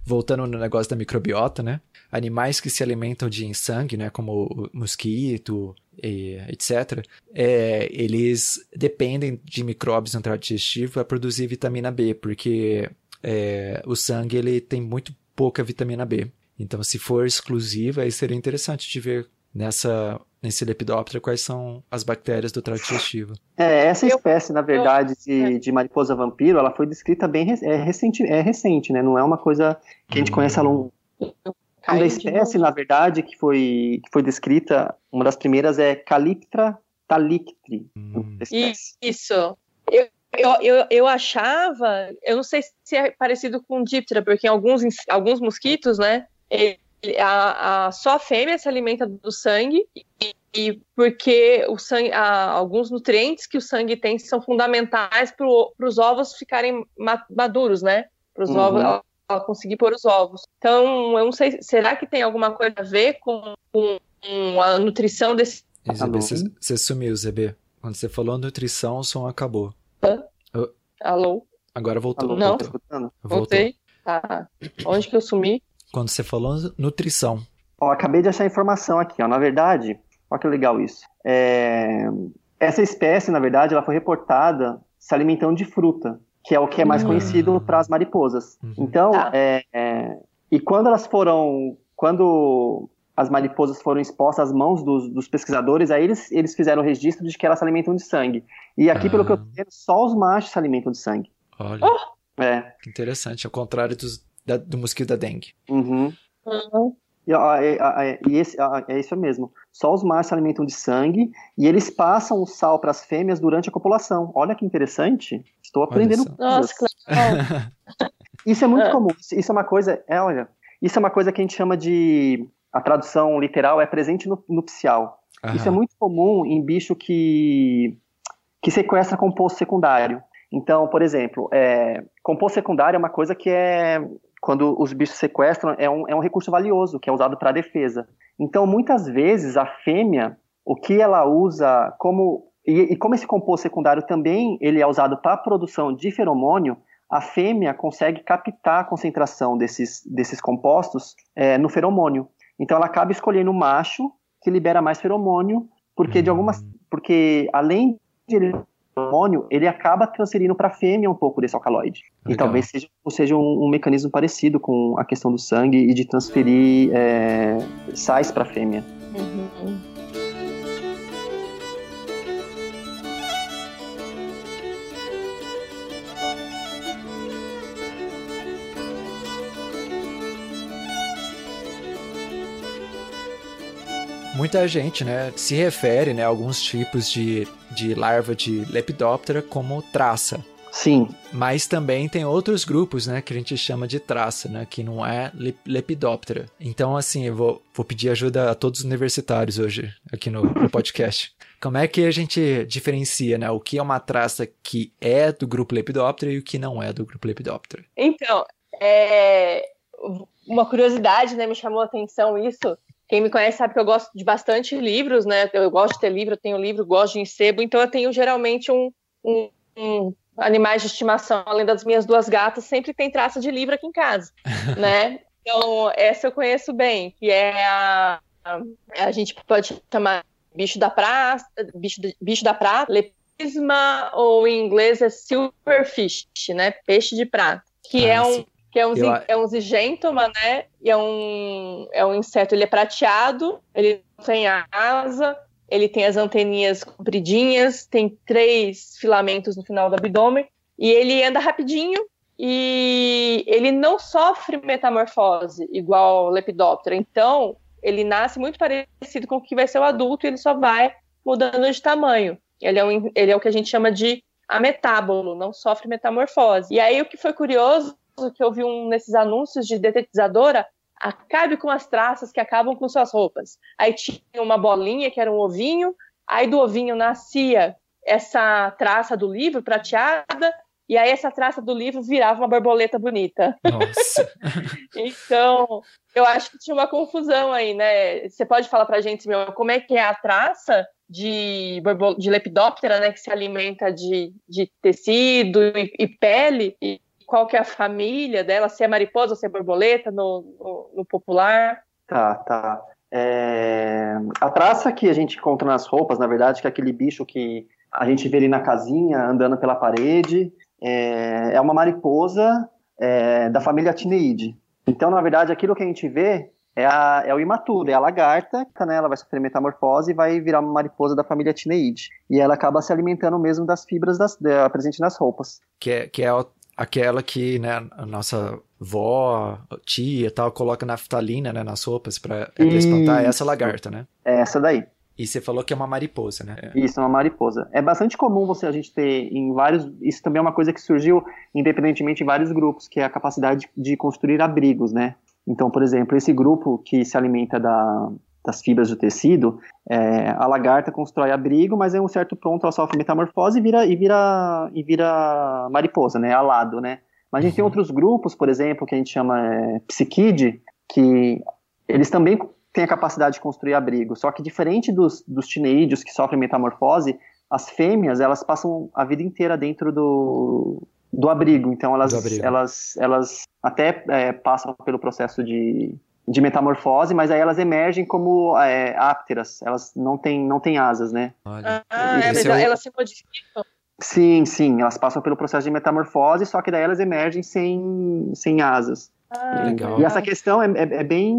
voltando no negócio da microbiota, né? Animais que se alimentam de sangue, né, como mosquito, e, etc., é, eles dependem de micróbios no trato digestivo para produzir vitamina B, porque é, o sangue ele tem muito pouca vitamina B. Então, se for exclusiva, aí seria interessante de ver nessa nesse lepidóptero quais são as bactérias do trato digestivo. É, essa espécie, na verdade, de, de mariposa vampiro, ela foi descrita bem é recente, é recente, né? Não é uma coisa que a gente conhece a longo. A espécie, na verdade, que foi, que foi descrita, uma das primeiras é Calyptra talictri. Hum. Isso. Eu, eu, eu, eu achava, eu não sei se é parecido com Diptera, porque em alguns, alguns mosquitos, né, ele, a, a, só a fêmea se alimenta do sangue e, e porque o sangue, a, alguns nutrientes que o sangue tem são fundamentais para os ovos ficarem maduros, né, para os uhum. ovos ela, ela conseguir pôr os ovos. Então, eu não sei, será que tem alguma coisa a ver com, com a nutrição desse... Você sumiu, ZB. Quando você falou nutrição, o som acabou. Alô? Agora voltou. Alô, não? Voltou. Voltei. Tá. Onde que eu sumi? Quando você falou nutrição. Ó, acabei de achar informação aqui, ó. Na verdade, olha que legal isso. É... Essa espécie, na verdade, ela foi reportada se alimentando de fruta, que é o que é mais hum. conhecido para as mariposas. Uhum. Então, tá. é, é, E quando elas foram, quando as mariposas foram expostas às mãos dos, dos, pesquisadores, aí eles, eles fizeram o registro de que elas se alimentam de sangue. E aqui, ah. pelo que eu tô vendo, só os machos se alimentam de sangue. Olha. Oh. É. Que interessante, ao contrário dos, da, do mosquito da dengue. Uhum. Uhum. E, e, e esse, é isso mesmo. Só os machos se alimentam de sangue e eles passam o sal para as fêmeas durante a copulação. Olha que interessante. Estou aprendendo. Nossa, claro. Isso é muito comum. Isso é uma coisa. É, olha, isso é uma coisa que a gente chama de a tradução literal é presente no, nupcial. Uhum. Isso é muito comum em bicho que, que sequestra composto secundário. Então, por exemplo, é, composto secundário é uma coisa que é, quando os bichos sequestram, é um, é um recurso valioso, que é usado para defesa. Então, muitas vezes, a fêmea, o que ela usa como... E, e como esse composto secundário também ele é usado para a produção de feromônio, a fêmea consegue captar a concentração desses, desses compostos é, no feromônio. Então ela acaba escolhendo o macho que libera mais feromônio, porque de algumas, hum. porque além de ele feromônio, ele acaba transferindo para a fêmea um pouco desse alcaloide. Legal. E talvez seja, seja um, um, mecanismo parecido com a questão do sangue e de transferir é, sais para a fêmea. Uhum. Muita gente, né, se refere, né, a alguns tipos de, de larva de Lepidoptera como traça. Sim. Mas também tem outros grupos, né, que a gente chama de traça, né, que não é Lepidoptera. Então, assim, eu vou, vou pedir ajuda a todos os universitários hoje, aqui no, no podcast. Como é que a gente diferencia, né, o que é uma traça que é do grupo Lepidoptera e o que não é do grupo Lepidoptera? Então, é... uma curiosidade, né, me chamou a atenção isso, quem me conhece sabe que eu gosto de bastante livros, né? Eu gosto de ter livro, eu tenho livro, gosto de encebo, então eu tenho geralmente um, um, um animais de estimação, além das minhas duas gatas, sempre tem traça de livro aqui em casa, né? Então, essa eu conheço bem, que é a, a, gente pode chamar bicho da praça, bicho, bicho da prata, lepisma, ou em inglês é silverfish, né? Peixe de prata, que ah, é um, que é um, eu... é um zigêntoma, né? E é um, é um inseto, ele é prateado, ele não tem asa, ele tem as anteninhas compridinhas, tem três filamentos no final do abdômen, e ele anda rapidinho, e ele não sofre metamorfose igual o lepidóptero. Então, ele nasce muito parecido com o que vai ser o adulto e ele só vai mudando de tamanho. Ele é, um, ele é o que a gente chama de ametábolo, não sofre metamorfose. E aí o que foi curioso que eu vi um nesses anúncios de detetizadora, acabe com as traças que acabam com suas roupas. Aí tinha uma bolinha que era um ovinho, aí do ovinho nascia essa traça do livro prateada, e aí essa traça do livro virava uma borboleta bonita. Nossa. então, eu acho que tinha uma confusão aí, né? Você pode falar pra gente, meu, como é que é a traça de, de lepidóptera, né, que se alimenta de, de tecido e, e pele, e qual que é a família dela, se é mariposa ou se é borboleta no, no, no popular. Tá, tá. É... A traça que a gente encontra nas roupas, na verdade, que é aquele bicho que a gente vê ali na casinha, andando pela parede, é, é uma mariposa é, da família Tineide. Então, na verdade, aquilo que a gente vê é, a, é o imaturo, é a lagarta, né, ela vai sofrer metamorfose e vai virar uma mariposa da família Tineide. E ela acaba se alimentando mesmo das fibras das, da, presente nas roupas. Que é, que é aquela que, né, a nossa vó, tia tal, coloca naftalina, né, nas roupas para espantar, é essa lagarta, né? É essa daí. E você falou que é uma mariposa, né? Isso, é uma mariposa. É bastante comum você a gente ter em vários. Isso também é uma coisa que surgiu independentemente em vários grupos, que é a capacidade de construir abrigos, né? Então, por exemplo, esse grupo que se alimenta da, das fibras do tecido, é, a lagarta constrói abrigo, mas em um certo ponto ela sofre metamorfose e vira, e vira, e vira mariposa, né, alado, né. Mas a gente tem uhum. outros grupos, por exemplo, que a gente chama é, psiquide, que eles também têm a capacidade de construir abrigo, só que diferente dos, dos tineídeos que sofrem metamorfose, as fêmeas, elas passam a vida inteira dentro do, do abrigo, então elas, abrigo. elas, elas até é, passam pelo processo de de metamorfose, mas aí elas emergem como é, ápteras, elas não têm, não têm asas, né? Ah, é, é elas se modificam. Sim, sim, elas passam pelo processo de metamorfose, só que daí elas emergem sem, sem asas. Ah, legal. E essa questão é, é, é, bem.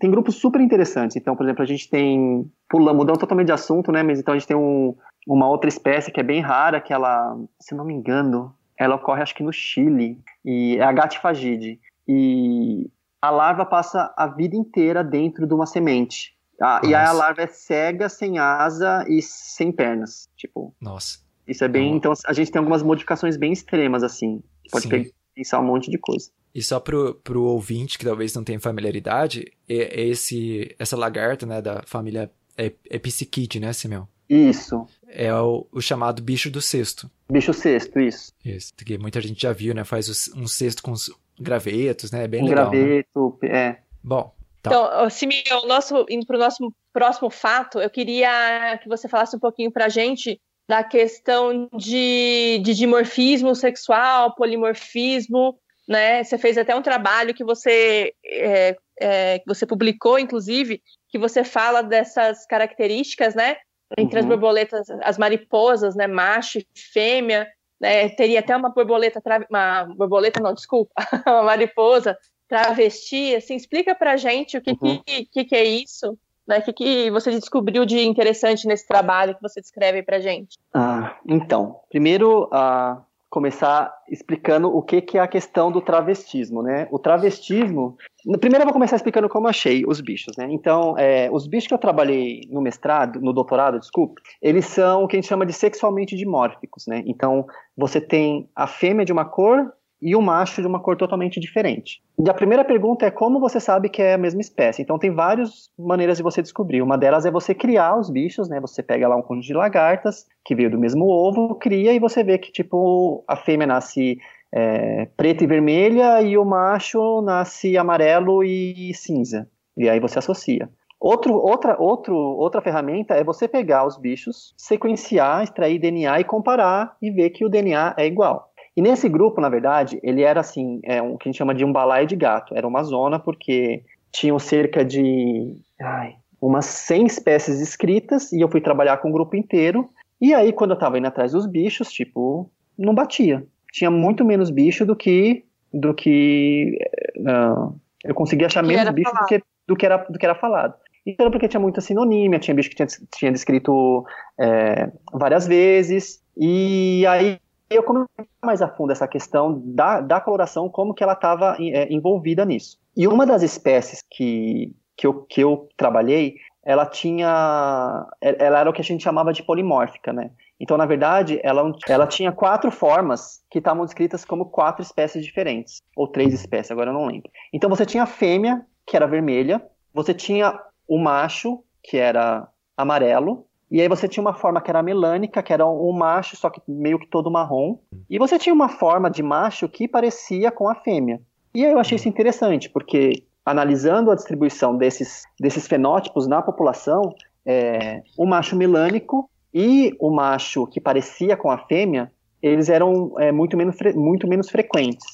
Tem grupos super interessantes. Então, por exemplo, a gente tem. Pulando, mudando totalmente de assunto, né? Mas então a gente tem um, uma outra espécie que é bem rara, que ela, se não me engano, ela ocorre acho que no Chile. E é a gatifagide. E a larva passa a vida inteira dentro de uma semente. Ah, e aí a larva é cega, sem asa e sem pernas. Tipo. Nossa. Isso é bem. Então a gente tem algumas modificações bem extremas, assim. Pode Sim. pensar um monte de coisa. E só pro, pro ouvinte que talvez não tenha familiaridade, é, é esse, essa lagarta, né, da família é, é Pisciquide, né, Simeão? Isso. É o, o, chamado bicho do cesto. Bicho cesto, isso. Isso, que muita gente já viu, né, faz um cesto com os gravetos, né, é bem um legal. Né? Graveto, né? é. Bom, Tá. Então, Simeão, nosso, indo para o nosso próximo fato, eu queria que você falasse um pouquinho para a gente da questão de, de dimorfismo sexual, polimorfismo, né? Você fez até um trabalho que você, é, é, que você publicou, inclusive, que você fala dessas características, né? Entre uhum. as borboletas, as mariposas, né? Macho e fêmea, né? Teria até uma borboleta, uma borboleta, não, desculpa, uma mariposa travesti, assim, explica pra gente o que, uhum. que, que, que é isso, né? O que, que você descobriu de interessante nesse trabalho que você descreve pra gente? Ah, então, primeiro, uh, começar explicando o que, que é a questão do travestismo, né? O travestismo. Primeiro eu vou começar explicando como eu achei os bichos, né? Então, é, os bichos que eu trabalhei no mestrado, no doutorado, desculpe, eles são o que a gente chama de sexualmente dimórficos, né? Então, você tem a fêmea de uma cor e o macho de uma cor totalmente diferente. E a primeira pergunta é como você sabe que é a mesma espécie. Então tem várias maneiras de você descobrir. Uma delas é você criar os bichos, né? Você pega lá um conjunto de lagartas que veio do mesmo ovo, cria e você vê que tipo a fêmea nasce é, preta e vermelha e o macho nasce amarelo e cinza. E aí você associa. Outro, outra, outro, outra ferramenta é você pegar os bichos, sequenciar, extrair DNA e comparar e ver que o DNA é igual. E nesse grupo, na verdade, ele era assim, é um que a gente chama de um balaio de gato. Era uma zona porque tinham cerca de ai, umas 100 espécies escritas e eu fui trabalhar com o grupo inteiro. E aí, quando eu tava indo atrás dos bichos, tipo, não batia. Tinha muito menos bicho do que do que uh, eu conseguia achar menos bicho do que, do que, era, do que era falado. Então, era porque tinha muita sinonímia, tinha bicho que tinha, tinha descrito é, várias vezes. E aí eu comecei mais a fundo essa questão da, da coloração, como que ela estava é, envolvida nisso. E uma das espécies que, que, eu, que eu trabalhei, ela tinha, ela era o que a gente chamava de polimórfica, né? Então, na verdade, ela, ela tinha quatro formas que estavam descritas como quatro espécies diferentes, ou três espécies, agora eu não lembro. Então, você tinha a fêmea, que era vermelha, você tinha o macho, que era amarelo, e aí você tinha uma forma que era melânica, que era um macho, só que meio que todo marrom. E você tinha uma forma de macho que parecia com a fêmea. E aí eu achei isso interessante, porque analisando a distribuição desses, desses fenótipos na população, é, o macho melânico e o macho que parecia com a fêmea, eles eram é, muito, menos, muito menos frequentes.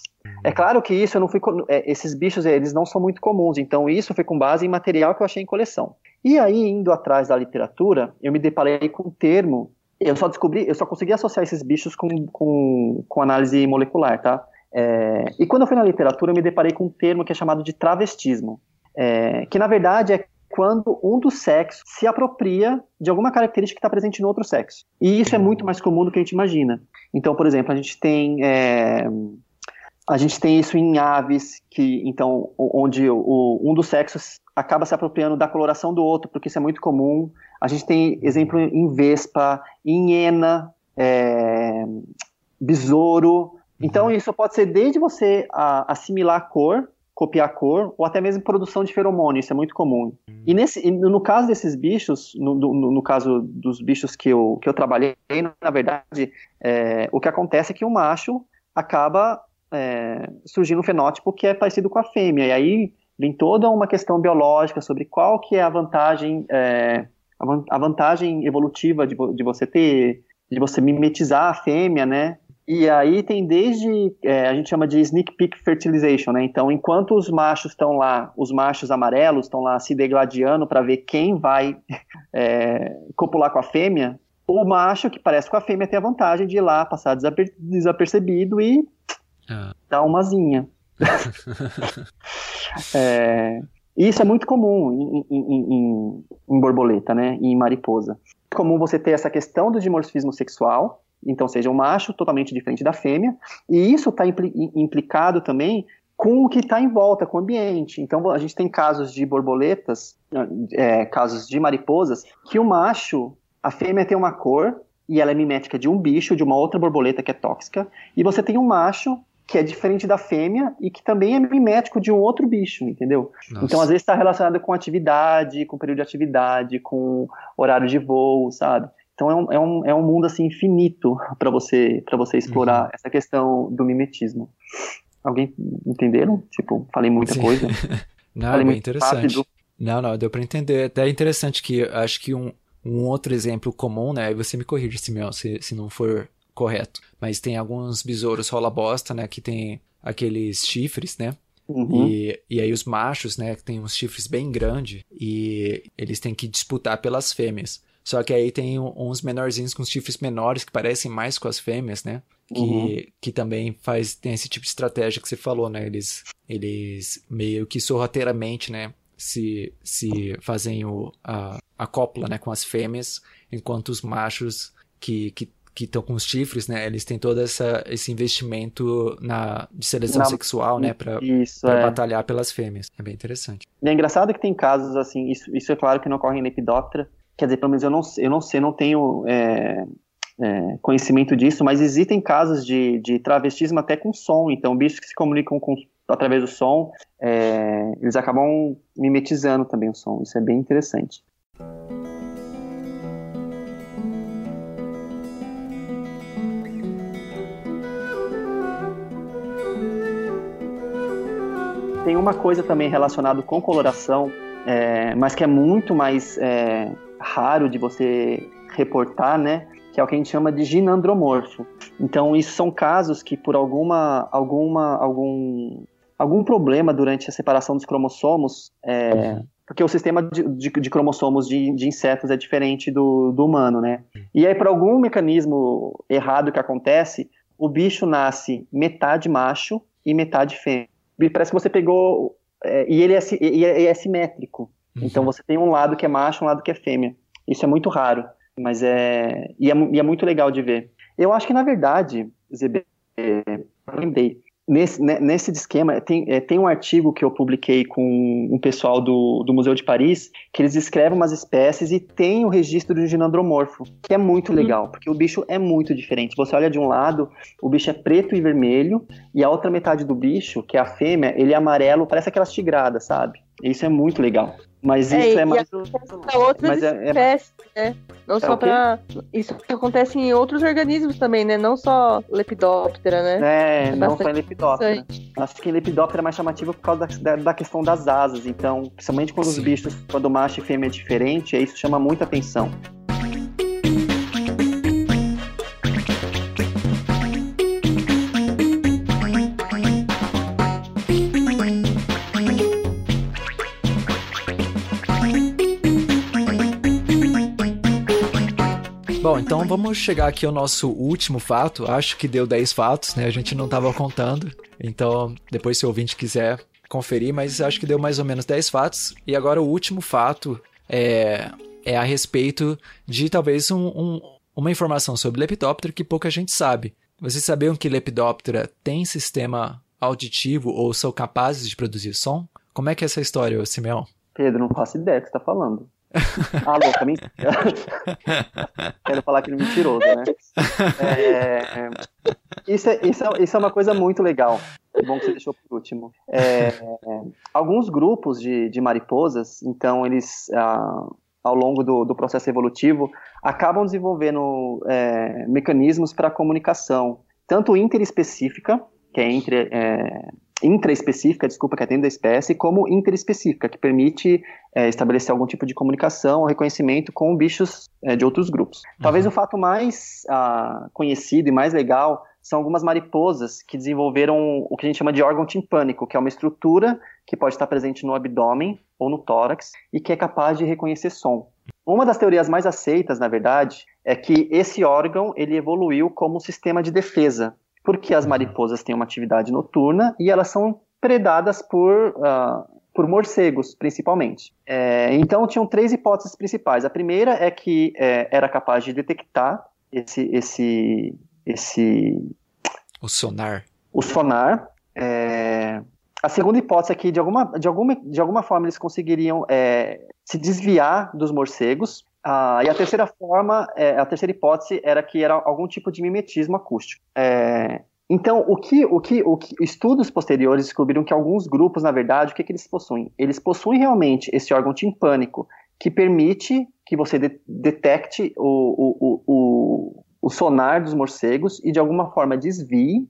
É claro que isso eu não fui, é, esses bichos eles não são muito comuns, então isso foi com base em material que eu achei em coleção. E aí, indo atrás da literatura, eu me deparei com um termo, eu só descobri, eu só consegui associar esses bichos com, com, com análise molecular, tá? É, e quando eu fui na literatura, eu me deparei com um termo que é chamado de travestismo, é, que na verdade é quando um dos sexos se apropria de alguma característica que está presente no outro sexo. E isso é muito mais comum do que a gente imagina. Então, por exemplo, a gente tem é, a gente tem isso em aves, que então onde o, um dos sexos acaba se apropriando da coloração do outro, porque isso é muito comum. A gente tem exemplo em vespa, em hiena, é, besouro. Então isso pode ser desde você a, assimilar a cor, copiar a cor, ou até mesmo produção de feromônio, isso é muito comum. E nesse, no caso desses bichos, no, no, no caso dos bichos que eu, que eu trabalhei, na verdade, é, o que acontece é que o macho acaba é, surgindo um fenótipo que é parecido com a fêmea, e aí vem toda uma questão biológica sobre qual que é a vantagem, é, a vantagem evolutiva de, de, você ter, de você mimetizar a fêmea, né? E aí tem desde, é, a gente chama de sneak peek fertilization, né? Então, enquanto os machos estão lá, os machos amarelos estão lá se degladiando para ver quem vai é, copular com a fêmea, o macho que parece com a fêmea tem a vantagem de ir lá passar desaper desapercebido e ah. dar uma zinha. é, isso é muito comum em, em, em, em borboleta, né? E em mariposa. É comum você ter essa questão do dimorfismo sexual, então seja um macho totalmente diferente da fêmea, e isso está impli implicado também com o que está em volta, com o ambiente. Então a gente tem casos de borboletas, é, casos de mariposas, que o macho, a fêmea tem uma cor e ela é mimética de um bicho, de uma outra borboleta que é tóxica, e você tem um macho que é diferente da fêmea e que também é mimético de um outro bicho, entendeu? Nossa. Então, às vezes está relacionado com atividade, com período de atividade, com horário de voo, sabe? Então é um, é um, é um mundo assim infinito para você para você explorar uhum. essa questão do mimetismo. Alguém entenderam? Tipo, falei muita Sim. coisa. não, falei é bem interessante. Rápido. Não, não, deu para entender. Até é interessante que acho que um, um outro exemplo comum, né? E você me corrige, Simeão, se, se não for correto. Mas tem alguns besouros rola bosta, né? Que tem aqueles chifres, né? Uhum. E, e aí os machos, né, que tem uns chifres bem grandes e eles têm que disputar pelas fêmeas. Só que aí tem uns menorzinhos com chifres menores que parecem mais com as fêmeas, né? Que, uhum. que também faz tem esse tipo de estratégia que você falou, né? Eles, eles meio que sorrateiramente, né? Se, se fazem o, a, a cópula né, com as fêmeas, enquanto os machos que, que que estão com os chifres, né? Eles têm todo essa, esse investimento na, de seleção na, sexual, né? Para é. batalhar pelas fêmeas. É bem interessante. E é engraçado que tem casos assim, isso, isso é claro que não ocorre em Lepidoptera, quer dizer, pelo menos eu não, eu não sei, não tenho é, é, conhecimento disso, mas existem casos de, de travestismo até com som, então bichos que se comunicam com, através do som, é, eles acabam mimetizando também o som, isso é bem interessante. Tem uma coisa também relacionada com coloração, é, mas que é muito mais é, raro de você reportar, né? Que é o que a gente chama de ginandromorfo. Então, isso são casos que por alguma, alguma, algum, algum problema durante a separação dos cromossomos, é, porque o sistema de, de, de cromossomos de, de, insetos é diferente do, do humano, né? E aí, por algum mecanismo errado que acontece, o bicho nasce metade macho e metade fêmea parece que você pegou. É, e ele é, e é, é simétrico. Uhum. Então você tem um lado que é macho, um lado que é fêmea. Isso é muito raro, mas é e, é. e é, muito legal de ver. Eu acho que, na verdade, ZB, lembrei, Nesse, né, nesse esquema, tem, é, tem um artigo que eu publiquei com um pessoal do, do Museu de Paris, que eles escrevem umas espécies e tem o registro do ginandromorfo, que é muito uhum. legal, porque o bicho é muito diferente. Você olha de um lado, o bicho é preto e vermelho, e a outra metade do bicho, que é a fêmea, ele é amarelo, parece aquelas tigradas, sabe? Isso é muito legal. Mas é, isso é, é mais. Para outras é, é, espécies, né? Não é só para. Isso acontece em outros organismos também, né? Não só Lepidóptera, né? É, é não só em Lepidóptera. Acho que em Lepidóptera é mais chamativo por causa da, da questão das asas. Então, principalmente quando Sim. os bichos, quando macho e fêmea é diferente, isso chama muita atenção. Bom, então vamos chegar aqui ao nosso último fato. Acho que deu 10 fatos, né? A gente não estava contando. Então, depois se o ouvinte quiser conferir, mas acho que deu mais ou menos 10 fatos. E agora o último fato é, é a respeito de talvez um, um, uma informação sobre Lepidoptera que pouca gente sabe. Vocês sabiam que Lepidoptera tem sistema auditivo ou são capazes de produzir som? Como é que é essa história, Simeão? Pedro, não faço ideia do que você está falando. Ah, louca, mentira. Quero falar que ele é mentiroso, né? É, isso, é, isso, é, isso é uma coisa muito legal. Bom que você deixou por último. É, alguns grupos de, de mariposas, então, eles, ah, ao longo do, do processo evolutivo, acabam desenvolvendo é, mecanismos para comunicação, tanto interespecífica, que é entre é, intraespecífica, desculpa, que atende a espécie, como interespecífica, que permite é, estabelecer algum tipo de comunicação ou reconhecimento com bichos é, de outros grupos. Talvez uhum. o fato mais ah, conhecido e mais legal são algumas mariposas que desenvolveram o que a gente chama de órgão timpânico, que é uma estrutura que pode estar presente no abdômen ou no tórax e que é capaz de reconhecer som. Uma das teorias mais aceitas, na verdade, é que esse órgão ele evoluiu como um sistema de defesa porque as mariposas têm uma atividade noturna e elas são predadas por, uh, por morcegos, principalmente. É, então, tinham três hipóteses principais. A primeira é que é, era capaz de detectar esse, esse, esse... O sonar. O sonar. É... A segunda hipótese é que, de alguma, de alguma, de alguma forma, eles conseguiriam é, se desviar dos morcegos. Ah, e a terceira forma, é, a terceira hipótese era que era algum tipo de mimetismo acústico. É, então, o que, o que, o que estudos posteriores descobriram que alguns grupos, na verdade, o que, que eles possuem? Eles possuem realmente esse órgão timpânico que permite que você de, detecte o, o, o, o, sonar dos morcegos e de alguma forma desvie.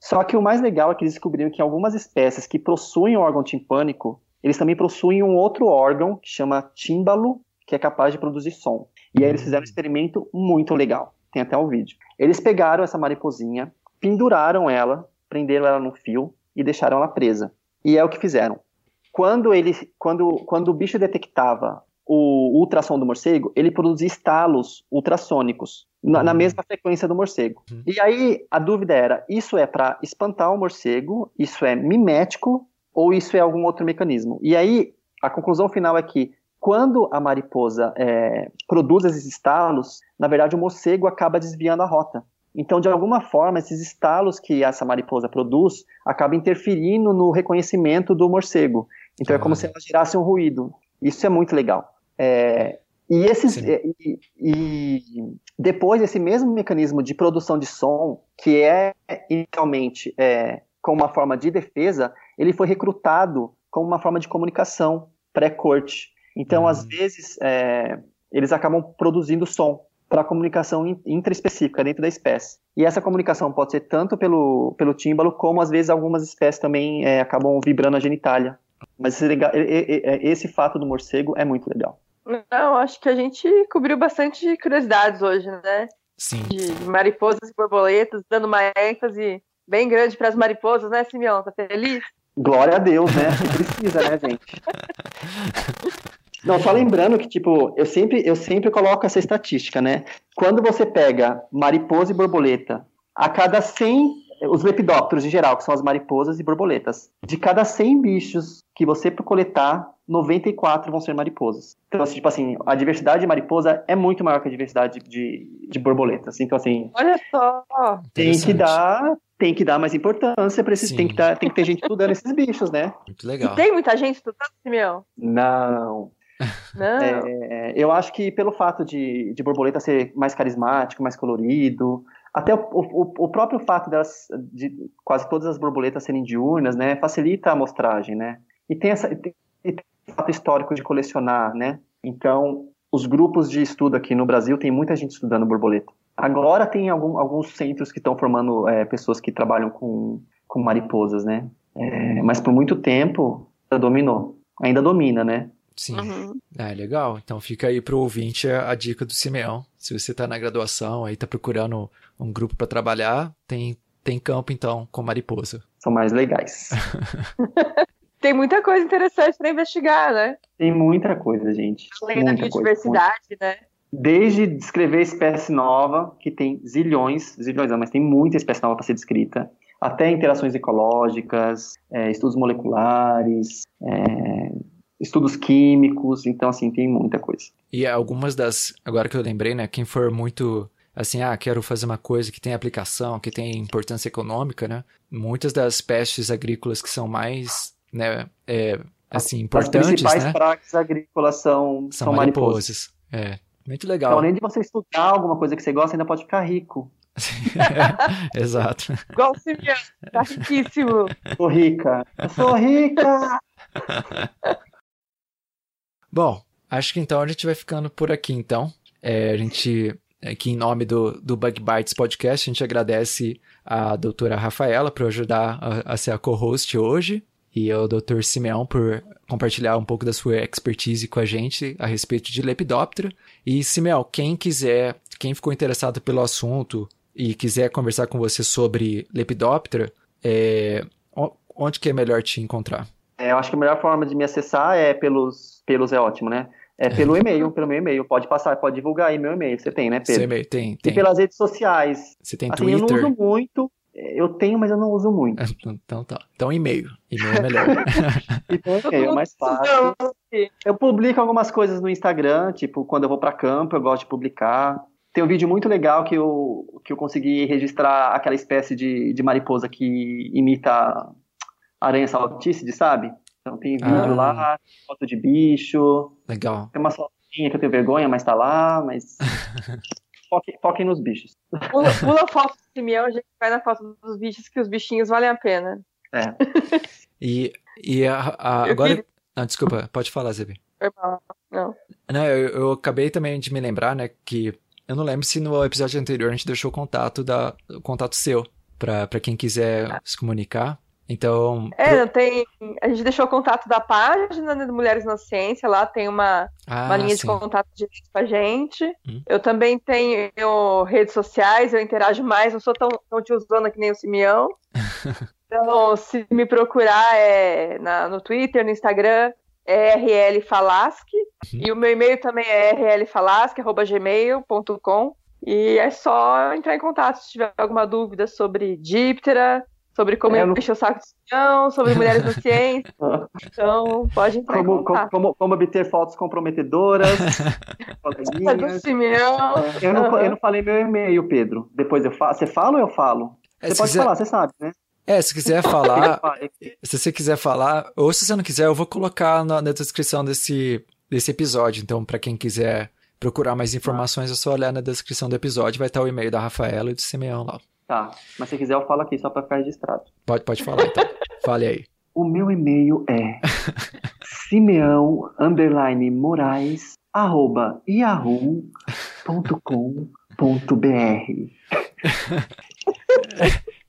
Só que o mais legal é que eles descobriram que algumas espécies que possuem o órgão timpânico, eles também possuem um outro órgão que chama tímbalo, que é capaz de produzir som. E aí eles fizeram um experimento muito legal. Tem até o um vídeo. Eles pegaram essa mariposinha, penduraram ela, prenderam ela no fio e deixaram ela presa. E é o que fizeram. Quando, ele, quando, quando o bicho detectava o ultrassom do morcego, ele produzia estalos ultrassônicos na, na uhum. mesma frequência do morcego. Uhum. E aí a dúvida era: isso é para espantar o morcego? Isso é mimético? Ou isso é algum outro mecanismo? E aí a conclusão final é que quando a mariposa é, produz esses estalos, na verdade o morcego acaba desviando a rota. Então, de alguma forma, esses estalos que essa mariposa produz acabam interferindo no reconhecimento do morcego. Então, ah. é como se ela gerasse um ruído. Isso é muito legal. É, e, esses, e, e, depois, esse mesmo mecanismo de produção de som, que é inicialmente é, como uma forma de defesa, ele foi recrutado como uma forma de comunicação pré-corte. Então, uhum. às vezes, é, eles acabam produzindo som para comunicação intraespecífica dentro da espécie. E essa comunicação pode ser tanto pelo, pelo tímbalo, como às vezes algumas espécies também é, acabam vibrando a genitália. Mas esse, esse, fato do morcego é muito legal. Não, acho que a gente cobriu bastante curiosidades hoje, né? Sim. De mariposas e borboletas, dando uma ênfase bem grande para as mariposas, né, Simeão? Tá feliz? Glória a Deus, né? Precisa, né, gente? Não, só lembrando que, tipo, eu sempre, eu sempre coloco essa estatística, né? Quando você pega mariposa e borboleta, a cada 100, os lepidópteros em geral, que são as mariposas e borboletas, de cada 100 bichos que você coletar, 94 vão ser mariposas. Então, assim, tipo assim, a diversidade de mariposa é muito maior que a diversidade de, de borboletas. Então, assim. Olha só! Tem que dar. Tem que dar mais importância para esses. Tem que, dar, tem que ter gente estudando esses bichos, né? Muito legal. E tem muita gente estudando, Simeão? Não. É, eu acho que pelo fato de, de borboleta ser mais carismático, mais colorido, até o, o, o, próprio fato delas, de quase todas as borboletas serem diurnas, né, facilita a amostragem, né? E tem essa tem, tem fato histórico de colecionar, né? Então, os grupos de estudo aqui no Brasil tem muita gente estudando borboleta. Agora tem algum, alguns centros que estão formando é, pessoas que trabalham com, com mariposas, né? É, mas por muito tempo dominou, ainda domina, né? Sim. Uhum. É legal. Então fica aí pro ouvinte a, a, dica do Simeão. Se você tá na graduação, aí tá procurando um grupo para trabalhar, tem, tem campo então com mariposa. São mais legais. tem muita coisa interessante para investigar, né? Tem muita coisa, gente. Além da biodiversidade, coisa. né? Desde descrever espécie nova, que tem zilhões, zilhões não, mas tem muita espécie nova para ser descrita, até interações ecológicas, é, estudos moleculares, é, estudos químicos, então assim, tem muita coisa. E algumas das, agora que eu lembrei, né, quem for muito assim, ah, quero fazer uma coisa que tem aplicação, que tem importância econômica, né? Muitas das pestes agrícolas que são mais, né, é, assim, importantes, As principais né? pragas agrícolas são, são, são mariposas. mariposas. É, muito legal. Então, além de você estudar alguma coisa que você gosta, ainda pode ficar rico. Exato. Igual o Silvia, tá riquíssimo. Sou rica. Eu sou rica! Bom, acho que então a gente vai ficando por aqui, então. É, a gente, aqui em nome do, do Bug Bites Podcast, a gente agradece a doutora Rafaela por ajudar a, a ser a co-host hoje e ao Dr. Simeão por compartilhar um pouco da sua expertise com a gente a respeito de Lepidoptera. E, Simeão, quem quiser, quem ficou interessado pelo assunto e quiser conversar com você sobre Lepidoptera, é, onde que é melhor te encontrar? É, eu acho que a melhor forma de me acessar é pelos, pelos é ótimo, né? É pelo e-mail, pelo meu e-mail. Pode passar, pode divulgar aí meu e-mail. Você tem, né, Pedro? e-mail, tem, tem. E pelas redes sociais. Você tem assim, Twitter? Eu não uso muito. Eu tenho, mas eu não uso muito. Então tá. Então e-mail. E-mail é melhor. então e-mail é mais fácil. Eu publico algumas coisas no Instagram, tipo, quando eu vou para campo, eu gosto de publicar. Tem um vídeo muito legal que eu, que eu consegui registrar aquela espécie de, de mariposa que imita aranha saltícide, sabe? Então tem vídeo ah. lá, foto de bicho. Legal. Tem uma fotinha que eu tenho vergonha, mas tá lá, mas. Foquem, foquem nos bichos. Pula, pula foto do Simeão, a gente vai na foto dos bichos, que os bichinhos valem a pena. É. e, e a, a agora. Ah, desculpa, pode falar, Zebi. Não. Não, eu, eu acabei também de me lembrar, né, que eu não lembro se no episódio anterior a gente deixou o contato, da, o contato seu para quem quiser se comunicar. Então. É, pro... tem. A gente deixou o contato da página né, de Mulheres na Ciência, lá tem uma, ah, uma linha sim. de contato direto com a gente. Hum. Eu também tenho redes sociais, eu interajo mais, não sou tão, tão tiozona que nem o Simeão. então, se me procurar é na, no Twitter, no Instagram, é rlfalasque. Uhum. E o meu e-mail também é rlfalasque.gmail.com. E é só entrar em contato se tiver alguma dúvida sobre díptera, sobre como é, não... encher o saco de ciência, sobre mulheres na ciência. então, pode entrar como, contato. Como, como, obter fotos comprometedoras. do Simeão. Eu não, eu não falei meu e-mail, Pedro. Depois eu falo. Você fala ou eu falo? É, você pode quiser... falar, você sabe, né? É, se quiser falar, se você quiser falar, ou se você não quiser, eu vou colocar na, na descrição desse, desse episódio. Então, para quem quiser procurar mais informações, é só olhar na descrição do episódio, vai estar o e-mail da Rafaela e do Simeão lá. Tá, mas se quiser eu falo aqui só para ficar registrado. Pode, pode falar então. Fale aí. O meu e-mail é simeão underline moraes arroba yahoo.com.br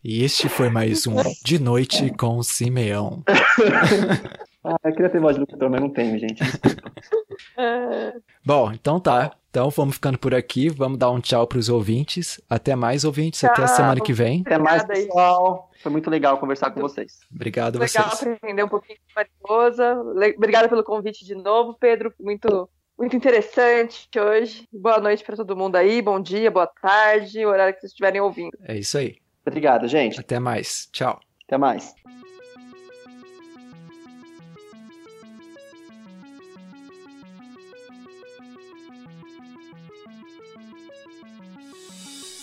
E este foi mais um De Noite com Simeão. Ah, eu queria ter voz de locutor, mas não tenho, gente. Bom, então tá. Então vamos ficando por aqui. Vamos dar um tchau para os ouvintes. Até mais, ouvintes. Tchau. Até a semana que vem. Até mais, pessoal. Foi muito legal conversar com vocês. Obrigado legal vocês. Legal aprender um pouquinho de mariposa. Obrigada pelo convite de novo, Pedro. Muito muito interessante hoje. Boa noite para todo mundo aí, bom dia, boa tarde, o horário que vocês estiverem ouvindo. É isso aí. Obrigado, gente. Até mais. Tchau. Até mais.